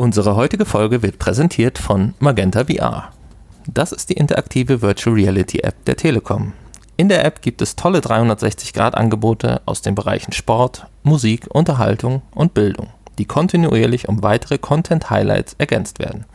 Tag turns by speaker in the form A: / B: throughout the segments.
A: Unsere heutige Folge wird präsentiert von Magenta VR. Das ist die interaktive Virtual Reality App der Telekom. In der App gibt es tolle 360-Grad-Angebote aus den Bereichen Sport, Musik, Unterhaltung und Bildung, die kontinuierlich um weitere Content-Highlights ergänzt werden.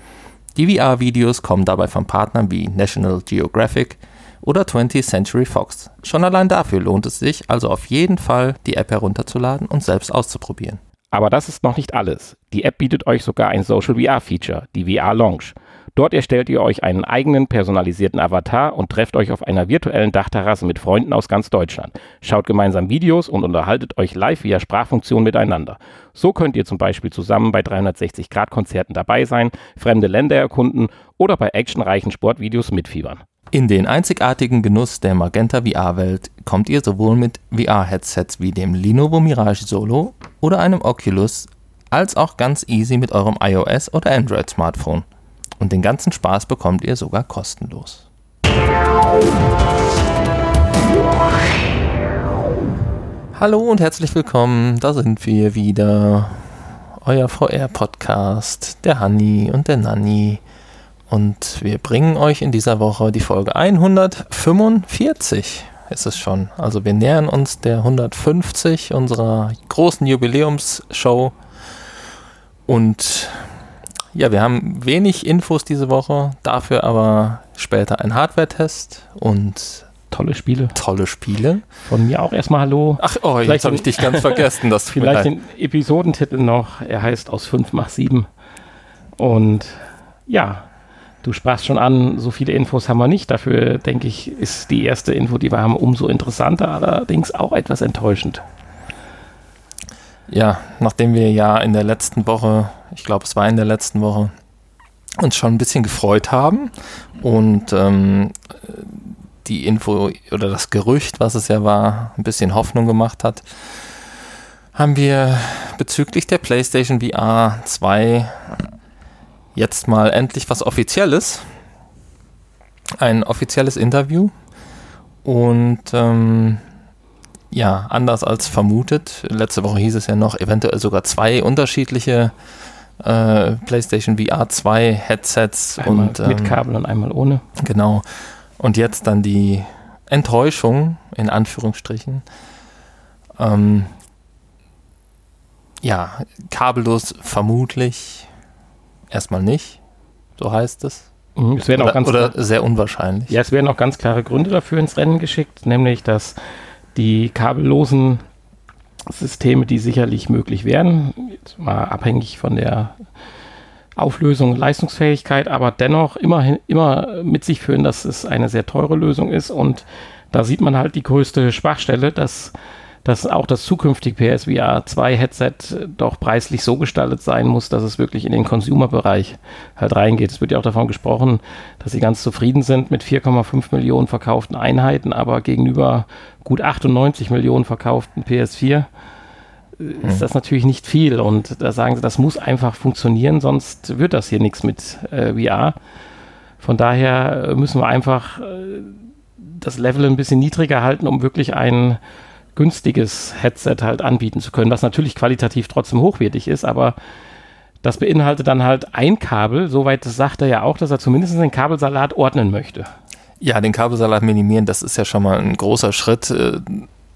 A: Die VR-Videos kommen dabei von Partnern wie National Geographic oder 20th Century Fox. Schon allein dafür lohnt es sich also auf jeden Fall, die App herunterzuladen und selbst auszuprobieren.
B: Aber das ist noch nicht alles. Die App bietet euch sogar ein Social VR Feature, die VR Lounge. Dort erstellt ihr euch einen eigenen personalisierten Avatar und trefft euch auf einer virtuellen Dachterrasse mit Freunden aus ganz Deutschland. Schaut gemeinsam Videos und unterhaltet euch live via Sprachfunktion miteinander. So könnt ihr zum Beispiel zusammen bei 360-Grad-Konzerten dabei sein, fremde Länder erkunden oder bei actionreichen Sportvideos mitfiebern.
A: In den einzigartigen Genuss der Magenta VR-Welt kommt ihr sowohl mit VR-Headsets wie dem Lenovo Mirage Solo oder einem Oculus, als auch ganz easy mit eurem iOS oder Android-Smartphone. Und den ganzen Spaß bekommt ihr sogar kostenlos. Hallo und herzlich willkommen, da sind wir wieder. Euer VR-Podcast, der Hanni und der Nanni. Und wir bringen euch in dieser Woche die Folge 145 ist es schon. Also wir nähern uns der 150 unserer großen Jubiläumsshow. Und ja, wir haben wenig Infos diese Woche, dafür aber später ein Hardware-Test und
B: tolle Spiele.
A: Tolle Spiele.
B: Von mir auch erstmal Hallo.
A: Ach, oh, jetzt habe ich dich ganz vergessen. Das
B: vielleicht den Episodentitel noch. Er heißt aus 5 nach 7. Und ja, Du sprachst schon an, so viele Infos haben wir nicht. Dafür, denke ich, ist die erste Info, die wir haben, umso interessanter, allerdings auch etwas enttäuschend.
A: Ja, nachdem wir ja in der letzten Woche, ich glaube, es war in der letzten Woche, uns schon ein bisschen gefreut haben und ähm, die Info oder das Gerücht, was es ja war, ein bisschen Hoffnung gemacht hat, haben wir bezüglich der PlayStation VR 2 jetzt mal endlich was Offizielles. Ein offizielles Interview. Und ähm, ja, anders als vermutet. Letzte Woche hieß es ja noch, eventuell sogar zwei unterschiedliche äh, PlayStation VR 2 Headsets.
B: Einmal
A: und,
B: ähm, mit Kabel und einmal ohne.
A: Genau. Und jetzt dann die Enttäuschung, in Anführungsstrichen. Ähm, ja, kabellos vermutlich Erstmal nicht, so heißt es.
B: Mhm, es werden
A: oder,
B: auch ganz
A: oder sehr unwahrscheinlich.
B: Ja, es werden auch ganz klare Gründe dafür ins Rennen geschickt, nämlich dass die kabellosen Systeme, die sicherlich möglich wären, mal abhängig von der Auflösung und Leistungsfähigkeit, aber dennoch immerhin immer mit sich führen, dass es eine sehr teure Lösung ist und da sieht man halt die größte Schwachstelle, dass dass auch das zukünftige PSVR 2 Headset doch preislich so gestaltet sein muss, dass es wirklich in den Consumer-Bereich halt reingeht. Es wird ja auch davon gesprochen, dass sie ganz zufrieden sind mit 4,5 Millionen verkauften Einheiten, aber gegenüber gut 98 Millionen verkauften PS4 äh, ist das natürlich nicht viel. Und da sagen sie, das muss einfach funktionieren, sonst wird das hier nichts mit äh, VR. Von daher müssen wir einfach äh, das Level ein bisschen niedriger halten, um wirklich einen günstiges Headset halt anbieten zu können, was natürlich qualitativ trotzdem hochwertig ist, aber das beinhaltet dann halt ein Kabel. Soweit sagt er ja auch, dass er zumindest den Kabelsalat ordnen möchte.
A: Ja, den Kabelsalat minimieren, das ist ja schon mal ein großer Schritt. Äh,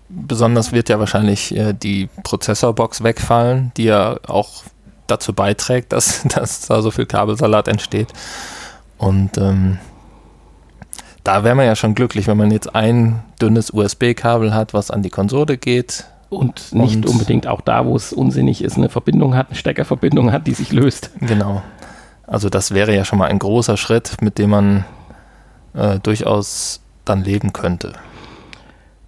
A: besonders wird ja wahrscheinlich äh, die Prozessorbox wegfallen, die ja auch dazu beiträgt, dass, dass da so viel Kabelsalat entsteht. Und ähm, da wäre man ja schon glücklich, wenn man jetzt ein dünnes USB-Kabel hat, was an die Konsole geht.
B: Und nicht und unbedingt auch da, wo es unsinnig ist, eine Verbindung hat, eine Steckerverbindung hat, die sich löst.
A: Genau. Also das wäre ja schon mal ein großer Schritt, mit dem man äh, durchaus dann leben könnte.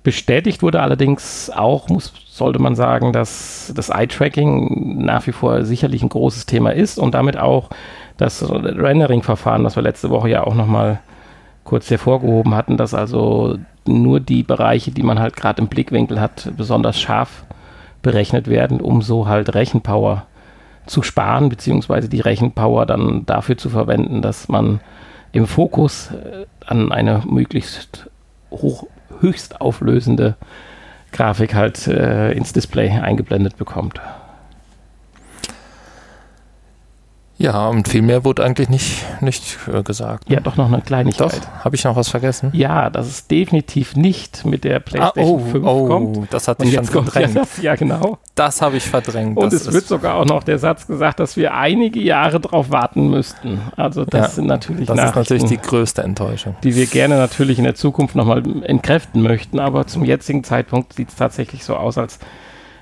B: Bestätigt wurde allerdings auch, muss, sollte man sagen, dass das Eye-Tracking nach wie vor sicherlich ein großes Thema ist und damit auch das Rendering-Verfahren, das wir letzte Woche ja auch nochmal kurz hervorgehoben hatten, dass also nur die Bereiche, die man halt gerade im Blickwinkel hat, besonders scharf berechnet werden, um so halt Rechenpower zu sparen, beziehungsweise die Rechenpower dann dafür zu verwenden, dass man im Fokus äh, an eine möglichst hoch, höchst auflösende Grafik halt äh, ins Display eingeblendet bekommt.
A: Ja, und viel mehr wurde eigentlich nicht, nicht äh, gesagt.
B: Ja, doch noch eine Kleinigkeit.
A: Doch, habe ich noch was vergessen?
B: Ja, dass es definitiv nicht mit der
A: Ah,
B: PlayStation
A: oh,
B: 5
A: oh,
B: kommt.
A: das hat sich schon verdrängt.
B: Satz, ja genau.
A: Das habe ich verdrängt.
B: Und
A: das
B: es wird sogar auch noch der Satz gesagt, dass wir einige Jahre drauf warten müssten. Also das
A: Ja,
B: sind natürlich
A: das ist natürlich die größte Enttäuschung.
B: die wir gerne natürlich in der Zukunft nochmal entkräften möchten. Aber zum jetzigen Zeitpunkt sieht es tatsächlich so aus, als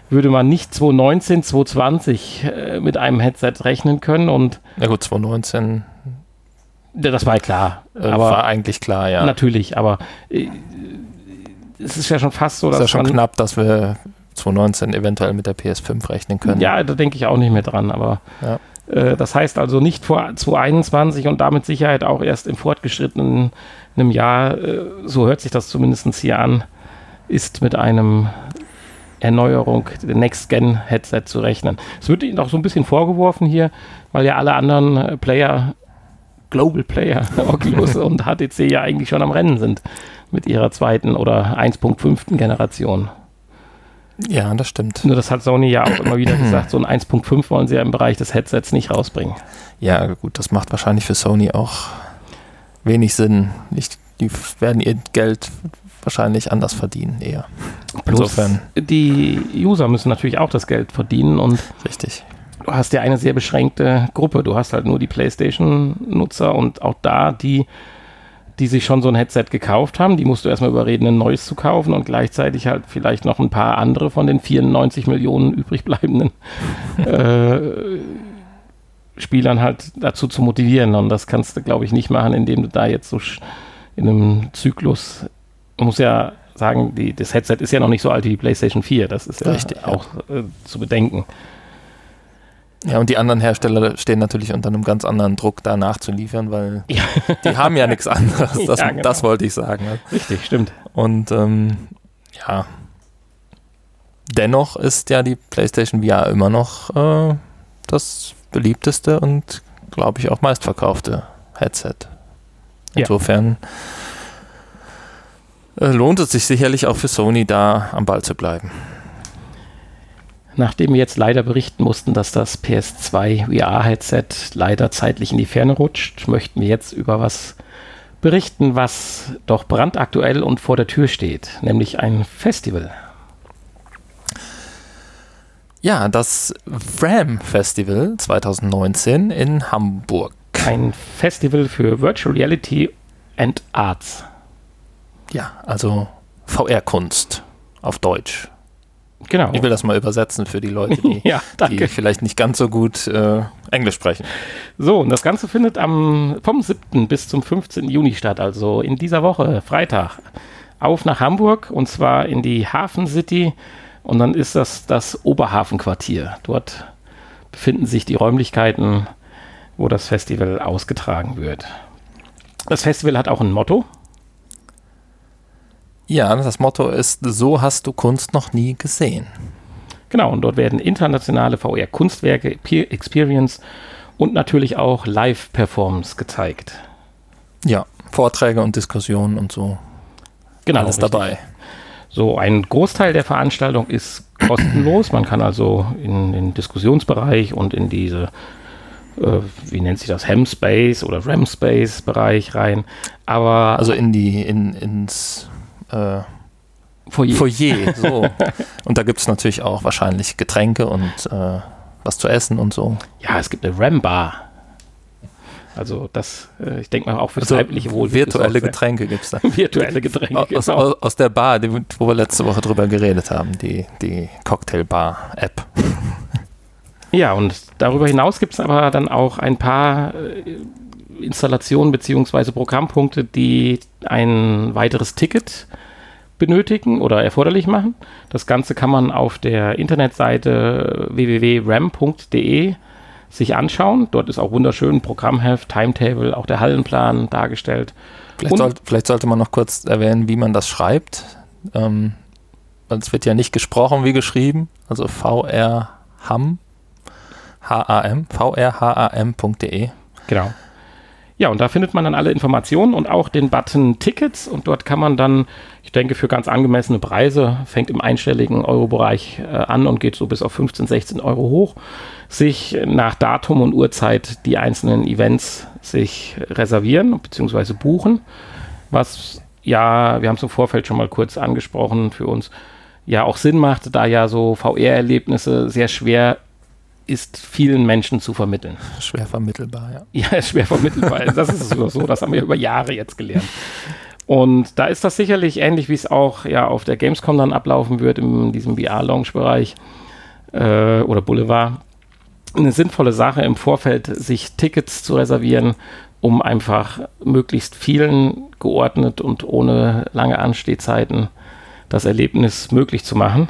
B: würde man nicht 2019, 2020 äh, mit einem Headset rechnen können. Und
A: Ja gut, 2019
B: ja, das war ja klar.
A: äh, war eigentlich klar, ja.
B: natürlich, aber äh, es ist ja schon fast so,
A: ist
B: dass
A: ja schon knapp, dass wir 2019 eventuell mit der PS5 rechnen können.
B: Ja, da denke ich auch nicht mehr dran, aber
A: Ja.
B: äh, das heißt also nicht vor 2021 und damit Sicherheit auch erst im fortgeschrittenen einem Jahr, äh, so hört sich das zumindest hier an, ist mit einem Erneuerung der Next-Gen-Headset zu rechnen. Es wird ihnen auch so ein bisschen vorgeworfen hier, weil ja alle anderen äh, Player, Global Player, Oculus und HTC ja eigentlich schon am Rennen sind mit ihrer zweiten oder 1.5. Generation.
A: ja, das stimmt.
B: Nur das hat Sony ja auch immer wieder gesagt, so ein 1.5 wollen sie ja im Bereich des Headsets nicht rausbringen.
A: Ja, gut, das macht wahrscheinlich für Sony auch wenig Sinn. Ich, die werden ihr Geld wahrscheinlich anders verdienen, eher. Insofern,
B: die User müssen natürlich auch das Geld verdienen und
A: richtig.
B: du hast ja eine sehr beschränkte Gruppe. Du hast halt nur die PlayStation-Nutzer und auch da die, die sich schon so ein Headset gekauft haben, die musst du erstmal überreden, ein neues zu kaufen und gleichzeitig halt vielleicht noch ein paar andere von den 94 Millionen übrig bleibenden äh, Spielern halt dazu zu motivieren. Und das kannst du, glaube ich, nicht machen, indem du da jetzt so in einem Zyklus, man muss ja sagen, die, das Headset ist ja noch nicht so alt wie die PlayStation 4. Das ist ja
A: Richtig, ja.
B: auch äh, zu bedenken.
A: Ja, und die anderen Hersteller stehen natürlich unter einem ganz anderen Druck, da nachzuliefern, weil
B: Ja.
A: die haben ja nichts anderes. Das,
B: Ja, genau.
A: das wollte ich sagen.
B: Richtig, stimmt.
A: Und ähm, ja, dennoch ist ja die PlayStation VR immer noch äh, das beliebteste und, glaube ich, auch meistverkaufte Headset.
B: Ja.
A: Insofern äh, lohnt es sich sicherlich auch für Sony, da am Ball zu bleiben.
B: Nachdem wir jetzt leider berichten mussten, dass das PS2 VR-Headset leider zeitlich in die Ferne rutscht, möchten wir jetzt über was berichten, was doch brandaktuell und vor der Tür steht, nämlich ein Festival.
A: Ja, das RAM Festival 2019 in Hamburg.
B: Ein Festival für Virtual Reality and Arts.
A: Ja, also VR-Kunst auf Deutsch.
B: Genau.
A: Ich will das mal übersetzen für die Leute, die,
B: ja,
A: die vielleicht nicht ganz so gut äh, Englisch sprechen.
B: So, und das Ganze findet am, vom 7. bis zum 15. Juni statt, also in dieser Woche, Freitag, auf nach Hamburg und zwar in die Hafen City und dann ist das das Oberhafenquartier. Dort befinden sich die Räumlichkeiten, wo das Festival ausgetragen wird. Das Festival hat auch ein Motto.
A: Ja, das Motto ist, so hast du Kunst noch nie gesehen.
B: Genau, und dort werden internationale VR-Kunstwerke, Experience und natürlich auch Live-Performance gezeigt.
A: Ja, Vorträge und Diskussionen und so.
B: Genau,
A: alles
B: richtig.
A: dabei.
B: So, ein Großteil der Veranstaltung ist kostenlos. Man kann also in den Diskussionsbereich und in diese, äh, wie nennt sich das, Hem-Space oder RAM-Space-Bereich rein. Aber
A: Also in die, in, ins äh,
B: Foyer.
A: Foyer. So. und da gibt es natürlich auch wahrscheinlich Getränke und äh, was zu essen und so.
B: Ja, es gibt eine RAM-Bar. Also das, äh, ich denke mal auch für das
A: Also
B: leibliche Wohl.
A: virtuelle Getränke gibt es da.
B: Virtuelle Getränke,
A: Aus,
B: genau.
A: aus, aus der Bar, die, wo wir letzte Woche drüber geredet haben, die, die Cocktailbar-App.
B: Ja, und darüber hinaus gibt es aber dann auch ein paar äh, Installationen bzw. Programmpunkte, die ein weiteres Ticket benötigen oder erforderlich machen. Das Ganze kann man auf der Internetseite www.ram.de sich anschauen. Dort ist auch wunderschön Programmheft, Timetable, auch der Hallenplan dargestellt.
A: Vielleicht, soll, vielleicht sollte man noch kurz erwähnen, wie man das schreibt. Ähm, es wird ja nicht gesprochen wie geschrieben. Also vrham, H-A-M, vrham.de.
B: Genau. Ja, und da findet man dann alle Informationen und auch den Button Tickets und dort kann man dann, ich denke, für ganz angemessene Preise, fängt im einstelligen Euro-Bereich äh, an und geht so bis auf 15, 16 Euro hoch, sich nach Datum und Uhrzeit die einzelnen Events sich reservieren bzw. buchen, was ja, wir haben es im Vorfeld schon mal kurz angesprochen für uns, ja auch Sinn macht, da ja so VR-Erlebnisse sehr schwer ist vielen Menschen zu vermitteln.
A: Schwer vermittelbar,
B: ja. Ja, schwer vermittelbar. das ist so, so, das haben wir über Jahre jetzt gelernt. Und da ist das sicherlich ähnlich, wie es auch ja auf der Gamescom dann ablaufen wird, in diesem VR-Lounge-Bereich äh, oder Boulevard. Eine sinnvolle Sache im Vorfeld, sich Tickets zu reservieren, um einfach möglichst vielen geordnet und ohne lange Anstehzeiten das Erlebnis möglich zu machen.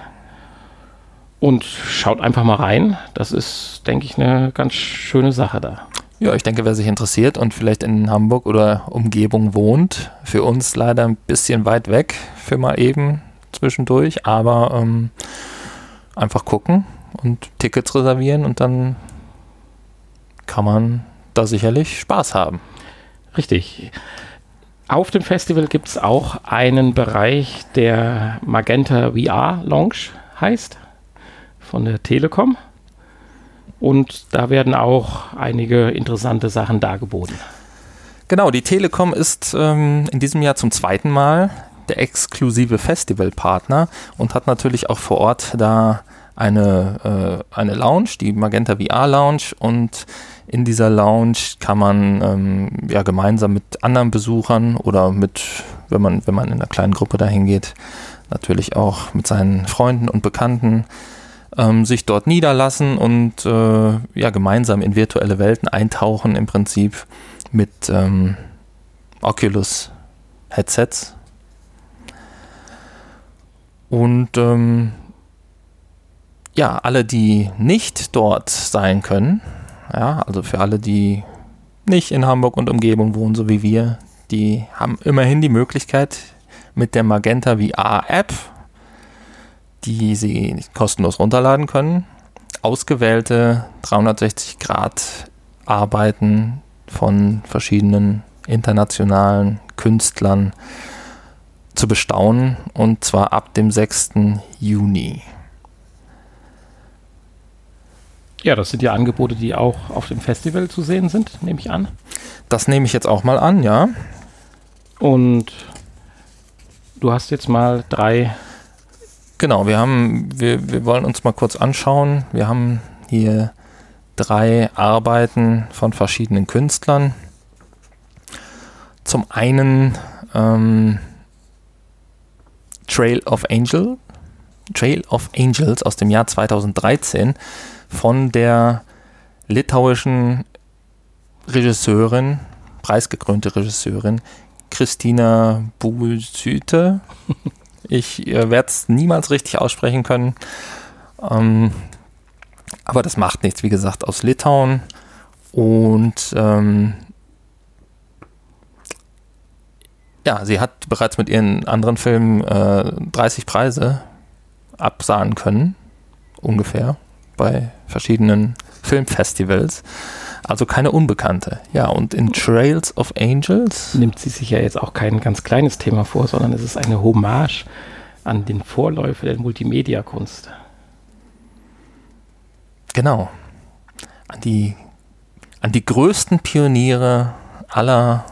B: Und schaut einfach mal rein. Das ist, denke ich, eine ganz schöne Sache da.
A: Ja, ich denke, wer sich interessiert und vielleicht in Hamburg oder Umgebung wohnt, für uns leider ein bisschen weit weg für mal eben zwischendurch, aber ähm, einfach gucken und Tickets reservieren und dann kann man da sicherlich Spaß haben.
B: Richtig. Auf dem Festival gibt es auch einen Bereich, der Magenta VR Lounge heißt von der Telekom. Und da werden auch einige interessante Sachen dargeboten.
A: Genau, die Telekom ist ähm, in diesem Jahr zum zweiten Mal der exklusive Festivalpartner und hat natürlich auch vor Ort da eine, äh, eine Lounge, die Magenta VR Lounge und in dieser Lounge kann man ähm, ja gemeinsam mit anderen Besuchern oder mit, wenn man, wenn man in einer kleinen Gruppe dahin geht, natürlich auch mit seinen Freunden und Bekannten ähm, sich dort niederlassen und äh, ja, gemeinsam in virtuelle Welten eintauchen, im Prinzip mit ähm, Oculus-Headsets. Und ähm, ja, alle, die nicht dort sein können, ja, also für alle, die nicht in Hamburg und Umgebung wohnen, so wie wir, die haben immerhin die Möglichkeit mit der Magenta VR App die Sie kostenlos runterladen können. Ausgewählte 360 Grad Arbeiten von verschiedenen internationalen Künstlern zu bestaunen und zwar ab dem 6. Juni.
B: Ja, das sind ja Angebote, die auch auf dem Festival zu sehen sind, nehme ich an.
A: Das nehme ich jetzt auch mal an, ja.
B: Und du hast jetzt mal drei
A: Genau, wir haben, wir, wir wollen uns mal kurz anschauen. Wir haben hier drei Arbeiten von verschiedenen Künstlern. Zum einen ähm, Trail of Angel, Trail of Angels aus dem Jahr 2013 von der litauischen Regisseurin, preisgekrönte Regisseurin Christina Bulsyte. Ich äh, werde es niemals richtig aussprechen können. Ähm, aber das macht nichts, wie gesagt, aus Litauen. Und ähm, ja, sie hat bereits mit ihren anderen Filmen äh, 30 Preise absahen können, ungefähr, bei verschiedenen Filmfestivals. Also keine Unbekannte. Ja, und in Trails of Angels
B: nimmt sie sich ja jetzt auch kein ganz kleines Thema vor, sondern es ist eine Hommage an den Vorläufer der Multimedia-Kunst.
A: Genau. An die, an die größten Pioniere aller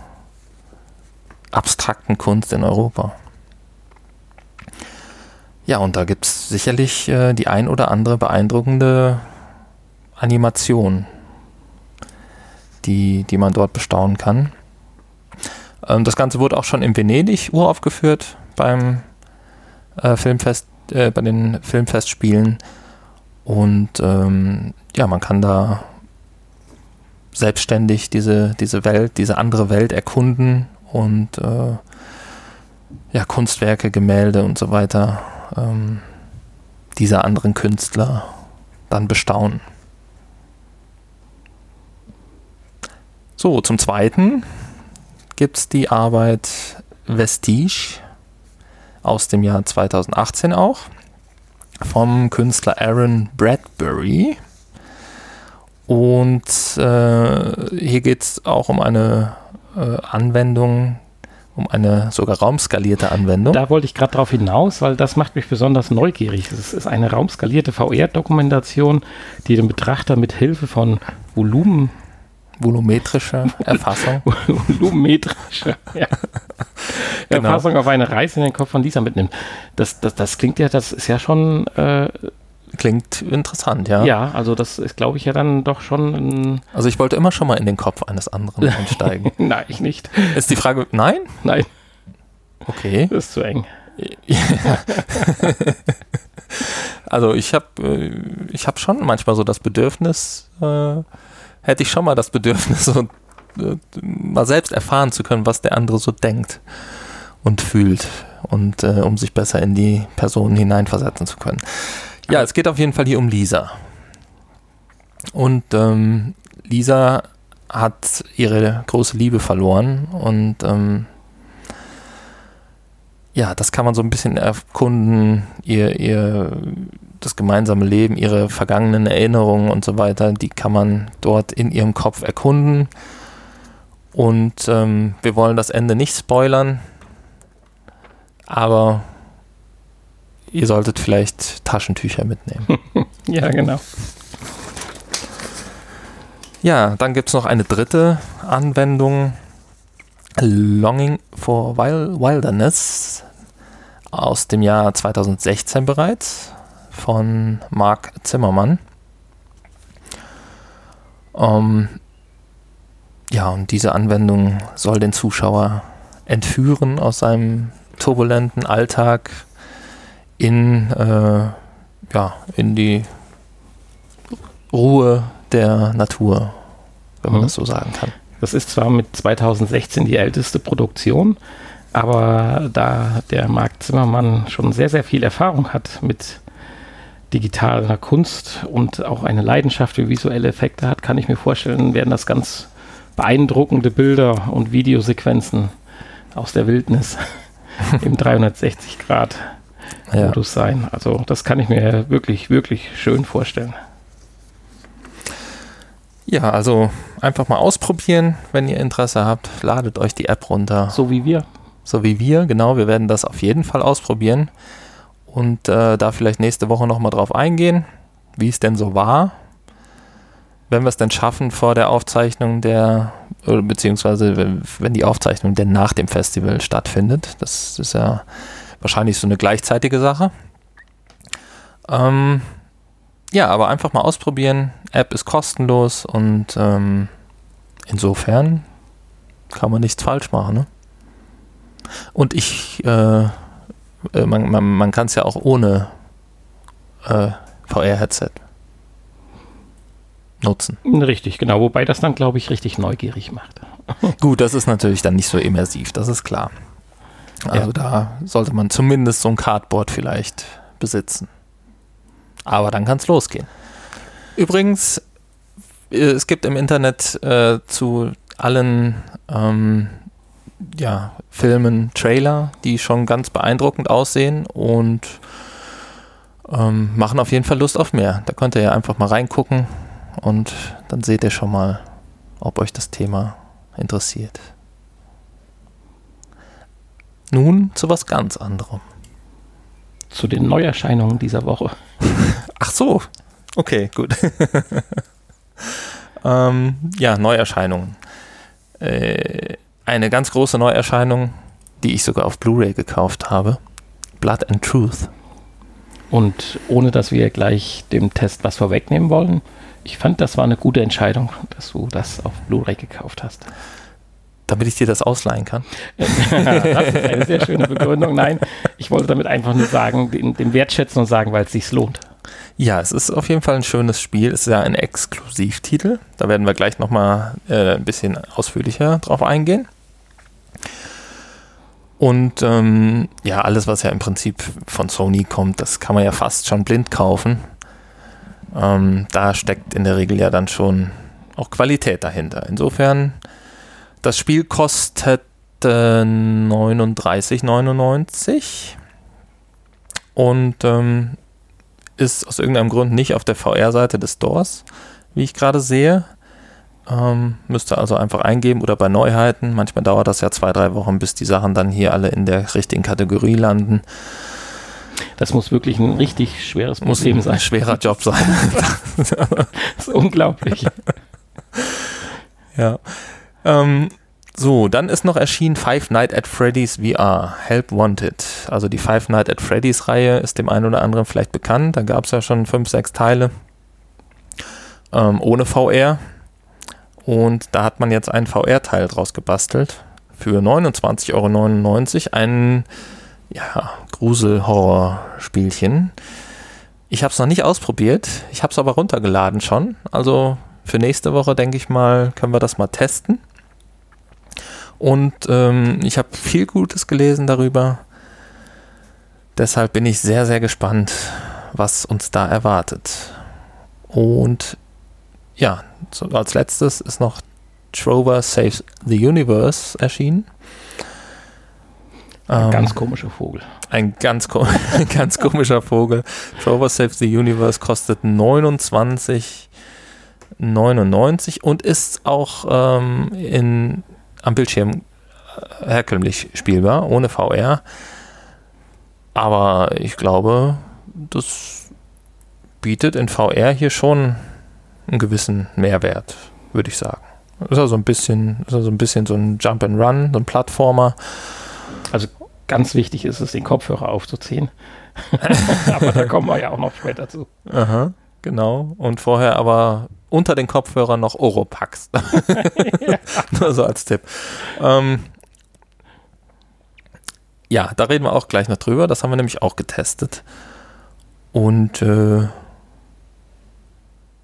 A: abstrakten Kunst in Europa. Ja, und da gibt es sicherlich äh, die ein oder andere beeindruckende Animation, die, die man dort bestaunen kann. Ähm, das Ganze wurde auch schon in Venedig uraufgeführt beim äh, Filmfest, äh, bei den Filmfestspielen. Und ähm, ja, man kann da selbstständig diese, diese Welt, diese andere Welt erkunden und äh, ja, Kunstwerke, Gemälde und so weiter ähm, dieser anderen Künstler dann bestaunen. So, zum Zweiten gibt es die Arbeit Vestige aus dem Jahr 2018 auch vom Künstler Aaron Bradbury. Und äh, hier geht es auch um eine äh, Anwendung, um eine sogar raumskalierte Anwendung.
B: Da wollte ich gerade darauf hinaus, weil das macht mich besonders neugierig. Es ist eine raumskalierte VR-Dokumentation, die den Betrachter mit Hilfe von Volumen
A: volumetrische Erfassung.
B: volumetrische ja. genau. Erfassung auf eine Reise in den Kopf von Lisa mitnimmt. Das, das, das klingt ja, das ist ja schon. Äh,
A: klingt interessant, ja.
B: Ja, also das ist, glaube ich, ja dann doch schon
A: ein. Also ich wollte immer schon mal in den Kopf eines anderen einsteigen.
B: nein, ich nicht.
A: Ist die Frage, nein?
B: Nein.
A: Okay.
B: Das ist zu eng.
A: also ich habe äh, ich hab schon manchmal so das Bedürfnis, äh, hätte ich schon mal das Bedürfnis, so, äh, mal selbst erfahren zu können, was der andere so denkt und fühlt und äh, um sich besser in die Person hineinversetzen zu können. Ja, es geht auf jeden Fall hier um Lisa. Und ähm, Lisa hat ihre große Liebe verloren und ähm, ja, das kann man so ein bisschen erkunden, ihr, ihr das gemeinsame Leben, ihre vergangenen Erinnerungen und so weiter, die kann man dort in ihrem Kopf erkunden. Und ähm, wir wollen das Ende nicht spoilern, aber ihr solltet vielleicht Taschentücher mitnehmen.
B: ja, genau.
A: Ja, dann gibt es noch eine dritte Anwendung. Longing for Wilderness aus dem Jahr 2016 bereits von Mark Zimmermann. Ähm, ja, und diese Anwendung soll den Zuschauer entführen aus seinem turbulenten Alltag in, äh, ja, in die Ruhe der Natur, wenn man mhm. das so sagen kann.
B: Das ist zwar mit 2016 die älteste Produktion, aber da der Marc Zimmermann schon sehr, sehr viel Erfahrung hat mit digitaler Kunst und auch eine Leidenschaft für visuelle Effekte hat, kann ich mir vorstellen, werden das ganz beeindruckende Bilder und Videosequenzen aus der Wildnis im 360 Grad Modus ja. sein. Also das kann ich mir wirklich, wirklich schön vorstellen.
A: Ja, also einfach mal ausprobieren, wenn ihr Interesse habt. Ladet euch die App runter.
B: So wie wir.
A: So wie wir, genau. Wir werden das auf jeden Fall ausprobieren und äh, da vielleicht nächste Woche nochmal drauf eingehen, wie es denn so war. Wenn wir es denn schaffen vor der Aufzeichnung der, beziehungsweise wenn die Aufzeichnung denn nach dem Festival stattfindet. Das ist ja wahrscheinlich so eine gleichzeitige Sache. Ähm, ja, aber einfach mal ausprobieren. App ist kostenlos und ähm, insofern kann man nichts falsch machen. Ne? Und ich äh, äh, man, man, man kann es ja auch ohne äh, VR-Headset nutzen.
B: Richtig, genau. Wobei das dann, glaube ich, richtig neugierig macht.
A: Gut, das ist natürlich dann nicht so immersiv, das ist klar. Also ja. da sollte man zumindest so ein Cardboard vielleicht besitzen. Aber dann kann es losgehen. Übrigens, äh, es gibt im Internet äh, zu allen ähm, ja, Filmen Trailer, die schon ganz beeindruckend aussehen und ähm, machen auf jeden Fall Lust auf mehr. Da könnt ihr ja einfach mal reingucken und dann seht ihr schon mal, ob euch das Thema interessiert. Nun zu was ganz anderem.
B: Zu den Neuerscheinungen dieser Woche.
A: Ach so, okay, gut. ähm, ja, Neuerscheinungen. Äh, eine ganz große Neuerscheinung, die ich sogar auf Blu-ray gekauft habe. Blood and Truth.
B: Und ohne dass wir gleich dem Test was vorwegnehmen wollen, ich fand, das war eine gute Entscheidung, dass du das auf Blu-ray gekauft hast.
A: Damit ich dir das ausleihen kann.
B: das ist eine sehr schöne Begründung. Nein, ich wollte damit einfach nur sagen, den, wertschätzen und sagen, weil es sich lohnt.
A: Ja, es ist auf jeden Fall ein schönes Spiel. Es ist ja ein Exklusivtitel. Da werden wir gleich nochmal äh, ein bisschen ausführlicher drauf eingehen. Und ähm, ja, alles, was ja im Prinzip von Sony kommt, das kann man ja fast schon blind kaufen. Ähm, da steckt in der Regel ja dann schon auch Qualität dahinter. Insofern, das Spiel kostet äh, 39,99 und ähm, ist aus irgendeinem Grund nicht auf der VR-Seite des Stores, wie ich gerade sehe. Ähm, müsst ihr also einfach eingeben oder bei Neuheiten. Manchmal dauert das ja zwei, drei Wochen, bis die Sachen dann hier alle in der richtigen Kategorie landen.
B: Das muss wirklich ein richtig schweres
A: Muss
B: Problem
A: ein
B: sein.
A: schwerer Job sein.
B: Das ist unglaublich.
A: ja. Ähm, so, dann ist noch erschienen Five Night at Freddy's VR, Help Wanted. Also die Five Night at Freddy's Reihe ist dem einen oder anderen vielleicht bekannt. Da gab es ja schon fünf, sechs Teile ähm, ohne VR. Und da hat man jetzt einen VR-Teil draus gebastelt. Für 29,99 Euro. Ein ja, Grusel-Horror-Spielchen. Ich habe es noch nicht ausprobiert. Ich habe es aber runtergeladen schon. Also für nächste Woche, denke ich mal, können wir das mal testen. Und ähm, ich habe viel Gutes gelesen darüber. Deshalb bin ich sehr, sehr gespannt, was uns da erwartet. Und ja, so als letztes ist noch Trover Saves the Universe erschienen.
B: Ein
A: Ähm,
B: ganz komischer Vogel.
A: ein ganz, ko ein ganz komischer Vogel. Trover Saves the Universe kostet 29,99 und ist auch ähm, in, am Bildschirm äh, herkömmlich spielbar, ohne VR. Aber ich glaube, das bietet in VR hier schon einen gewissen Mehrwert, würde ich sagen. Ist also ein bisschen, ist also ein bisschen so ein Jump and Run, so ein Plattformer.
B: Also ganz wichtig ist es, den Kopfhörer aufzuziehen. Aber da kommen wir ja auch noch später zu.
A: Aha, genau. Und vorher aber unter den Kopfhörern noch Oropax. Nur so als Tipp. Ähm, ja, da reden wir auch gleich noch drüber. Das haben wir nämlich auch getestet. Und äh,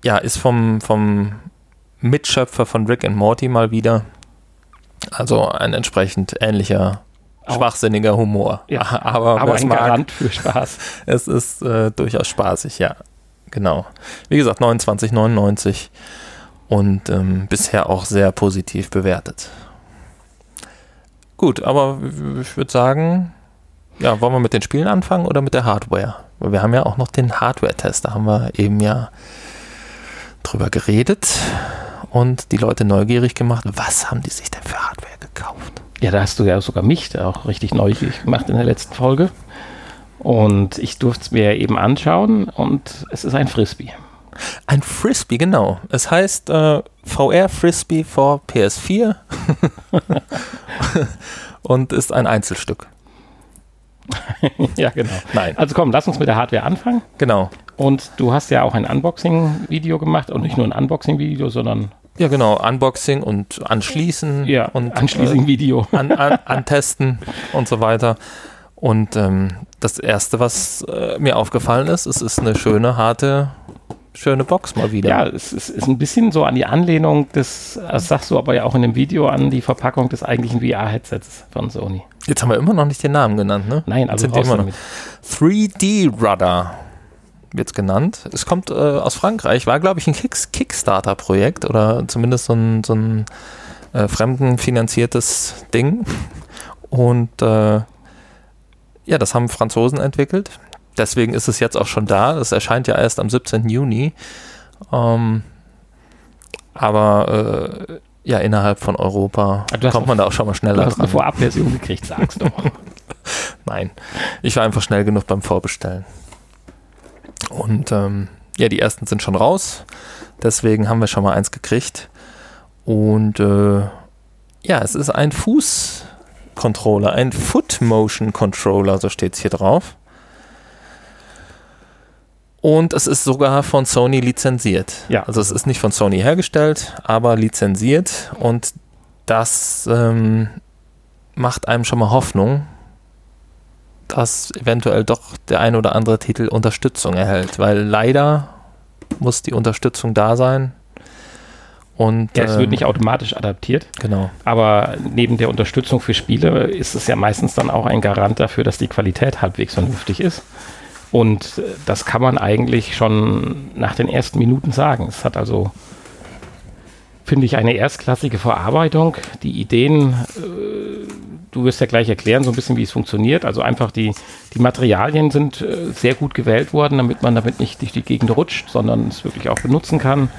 A: ja, ist vom, vom Mitschöpfer von Rick and Morty mal wieder. Also ein entsprechend ähnlicher,
B: Auch-
A: schwachsinniger Humor.
B: Ja,
A: aber
B: Aber ein
A: mag,
B: Garant für Spaß.
A: es ist äh, durchaus spaßig, ja. Genau. Wie gesagt, 29,99 und ähm, bisher auch sehr positiv bewertet. Gut, aber ich würde sagen, ja, wollen wir mit den Spielen anfangen oder mit der Hardware? Weil wir haben ja auch noch den Hardware-Test, da haben wir eben ja drüber geredet und die Leute neugierig gemacht. Was haben die sich denn für Hardware gekauft?
B: Ja, da hast du ja sogar mich da auch richtig neugierig gemacht in der letzten Folge. Und ich durfte es mir eben anschauen und es ist ein Frisbee.
A: Ein Frisbee, genau. Es heißt äh, VR Frisbee for PS4 und ist ein Einzelstück.
B: ja, genau.
A: Nein,
B: Also komm, lass uns mit der Hardware anfangen.
A: genau.
B: Und du hast ja auch ein Unboxing-Video gemacht und nicht nur ein Unboxing-Video, sondern
A: Ja, genau. Unboxing und anschließen
B: ja,
A: und äh, an, an, antesten und so weiter. Und ähm, das erste, was äh, mir aufgefallen ist, es ist eine schöne, harte, schöne Box mal wieder.
B: Ja, es ist, ist ein bisschen so an die Anlehnung des, das sagst du aber ja auch in dem Video, an die Verpackung des eigentlichen VR-Headsets von Sony.
A: Jetzt haben wir immer noch nicht den Namen genannt, ne?
B: Nein, also
A: Sind immer noch.
B: damit.
A: 3D Rudder wird es genannt. Es kommt äh, aus Frankreich, war glaube ich ein Kicks Kickstarter-Projekt oder zumindest so ein, so ein äh, fremdenfinanziertes Ding. Und äh, ja, das haben Franzosen entwickelt. Deswegen ist es jetzt auch schon da. Es erscheint ja erst am 17. Juni. Ähm, aber äh, ja, innerhalb von Europa
B: Ah, du hast
A: kommt man da auch schon mal
B: Du
A: schneller
B: hast eine
A: dran.
B: Vorabversion gekriegt, sag's doch.
A: Nein, ich war einfach schnell genug beim Vorbestellen. Und ähm, ja, die ersten sind schon raus. Deswegen haben wir schon mal eins gekriegt. Und äh, ja, es ist ein Fußcontroller, ein Foot Motion Controller, so steht es hier drauf. Und es ist sogar von Sony lizenziert.
B: Ja.
A: Also es ist nicht von Sony hergestellt, aber lizenziert. Und das ähm, macht einem schon mal Hoffnung, dass eventuell doch der ein oder andere Titel Unterstützung erhält, weil leider muss die Unterstützung da sein. Und
B: Ja, es
A: ähm,
B: wird nicht automatisch adaptiert,
A: genau.
B: aber neben der Unterstützung für Spiele ist es ja meistens dann auch ein Garant dafür, dass die Qualität halbwegs vernünftig ist. Und das kann man eigentlich schon nach den ersten Minuten sagen. Es hat also, finde ich, eine erstklassige Verarbeitung. Die Ideen, äh, du wirst ja gleich erklären, so ein bisschen, wie es funktioniert. Also einfach die, die Materialien sind äh, sehr gut gewählt worden, damit man damit nicht durch die Gegend rutscht, sondern es wirklich auch benutzen kann.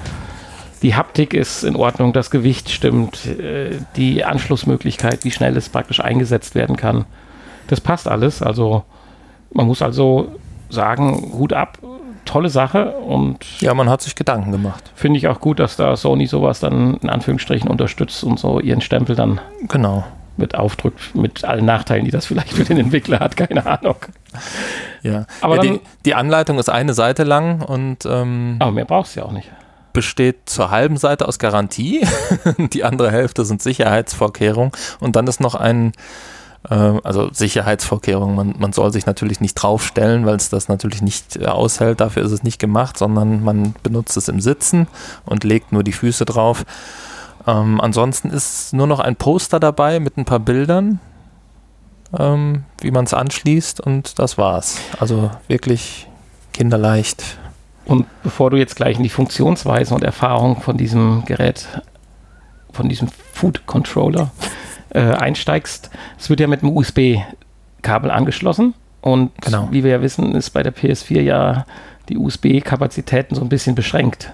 B: die Haptik ist in Ordnung, das Gewicht stimmt, äh, die Anschlussmöglichkeit, wie schnell es praktisch eingesetzt werden kann. Das passt alles. Also man muss also sagen, Hut ab, tolle Sache und
A: ja, man hat sich Gedanken gemacht.
B: Finde ich auch gut, dass da Sony sowas dann in Anführungsstrichen unterstützt und so ihren Stempel dann
A: genau
B: mit aufdrückt, mit allen Nachteilen, die das vielleicht für den Entwickler hat, keine Ahnung.
A: Ja, aber ja, die, die, Anleitung ist eine Seite lang und ähm,
B: aber mehr brauchst du ja auch nicht.
A: Besteht zur halben Seite aus Garantie, die andere Hälfte sind Sicherheitsvorkehrungen und dann ist noch ein äh, also Sicherheitsvorkehrungen. Man, man soll sich natürlich nicht draufstellen, weil es das natürlich nicht äh, aushält. Dafür ist es nicht gemacht, sondern man benutzt es im Sitzen und legt nur die Füße drauf. Ähm, ansonsten ist nur noch ein Poster dabei mit ein paar Bildern, ähm, wie man es anschließt und das war's. Also wirklich kinderleicht.
B: Und bevor du jetzt gleich in die Funktionsweise und Erfahrung von diesem Gerät, von diesem Food Controller äh, einsteigst. Es wird ja mit einem USB-Kabel angeschlossen. Und genau. wie wir ja wissen, ist bei der PS4 ja die USB-Kapazitäten so ein bisschen beschränkt.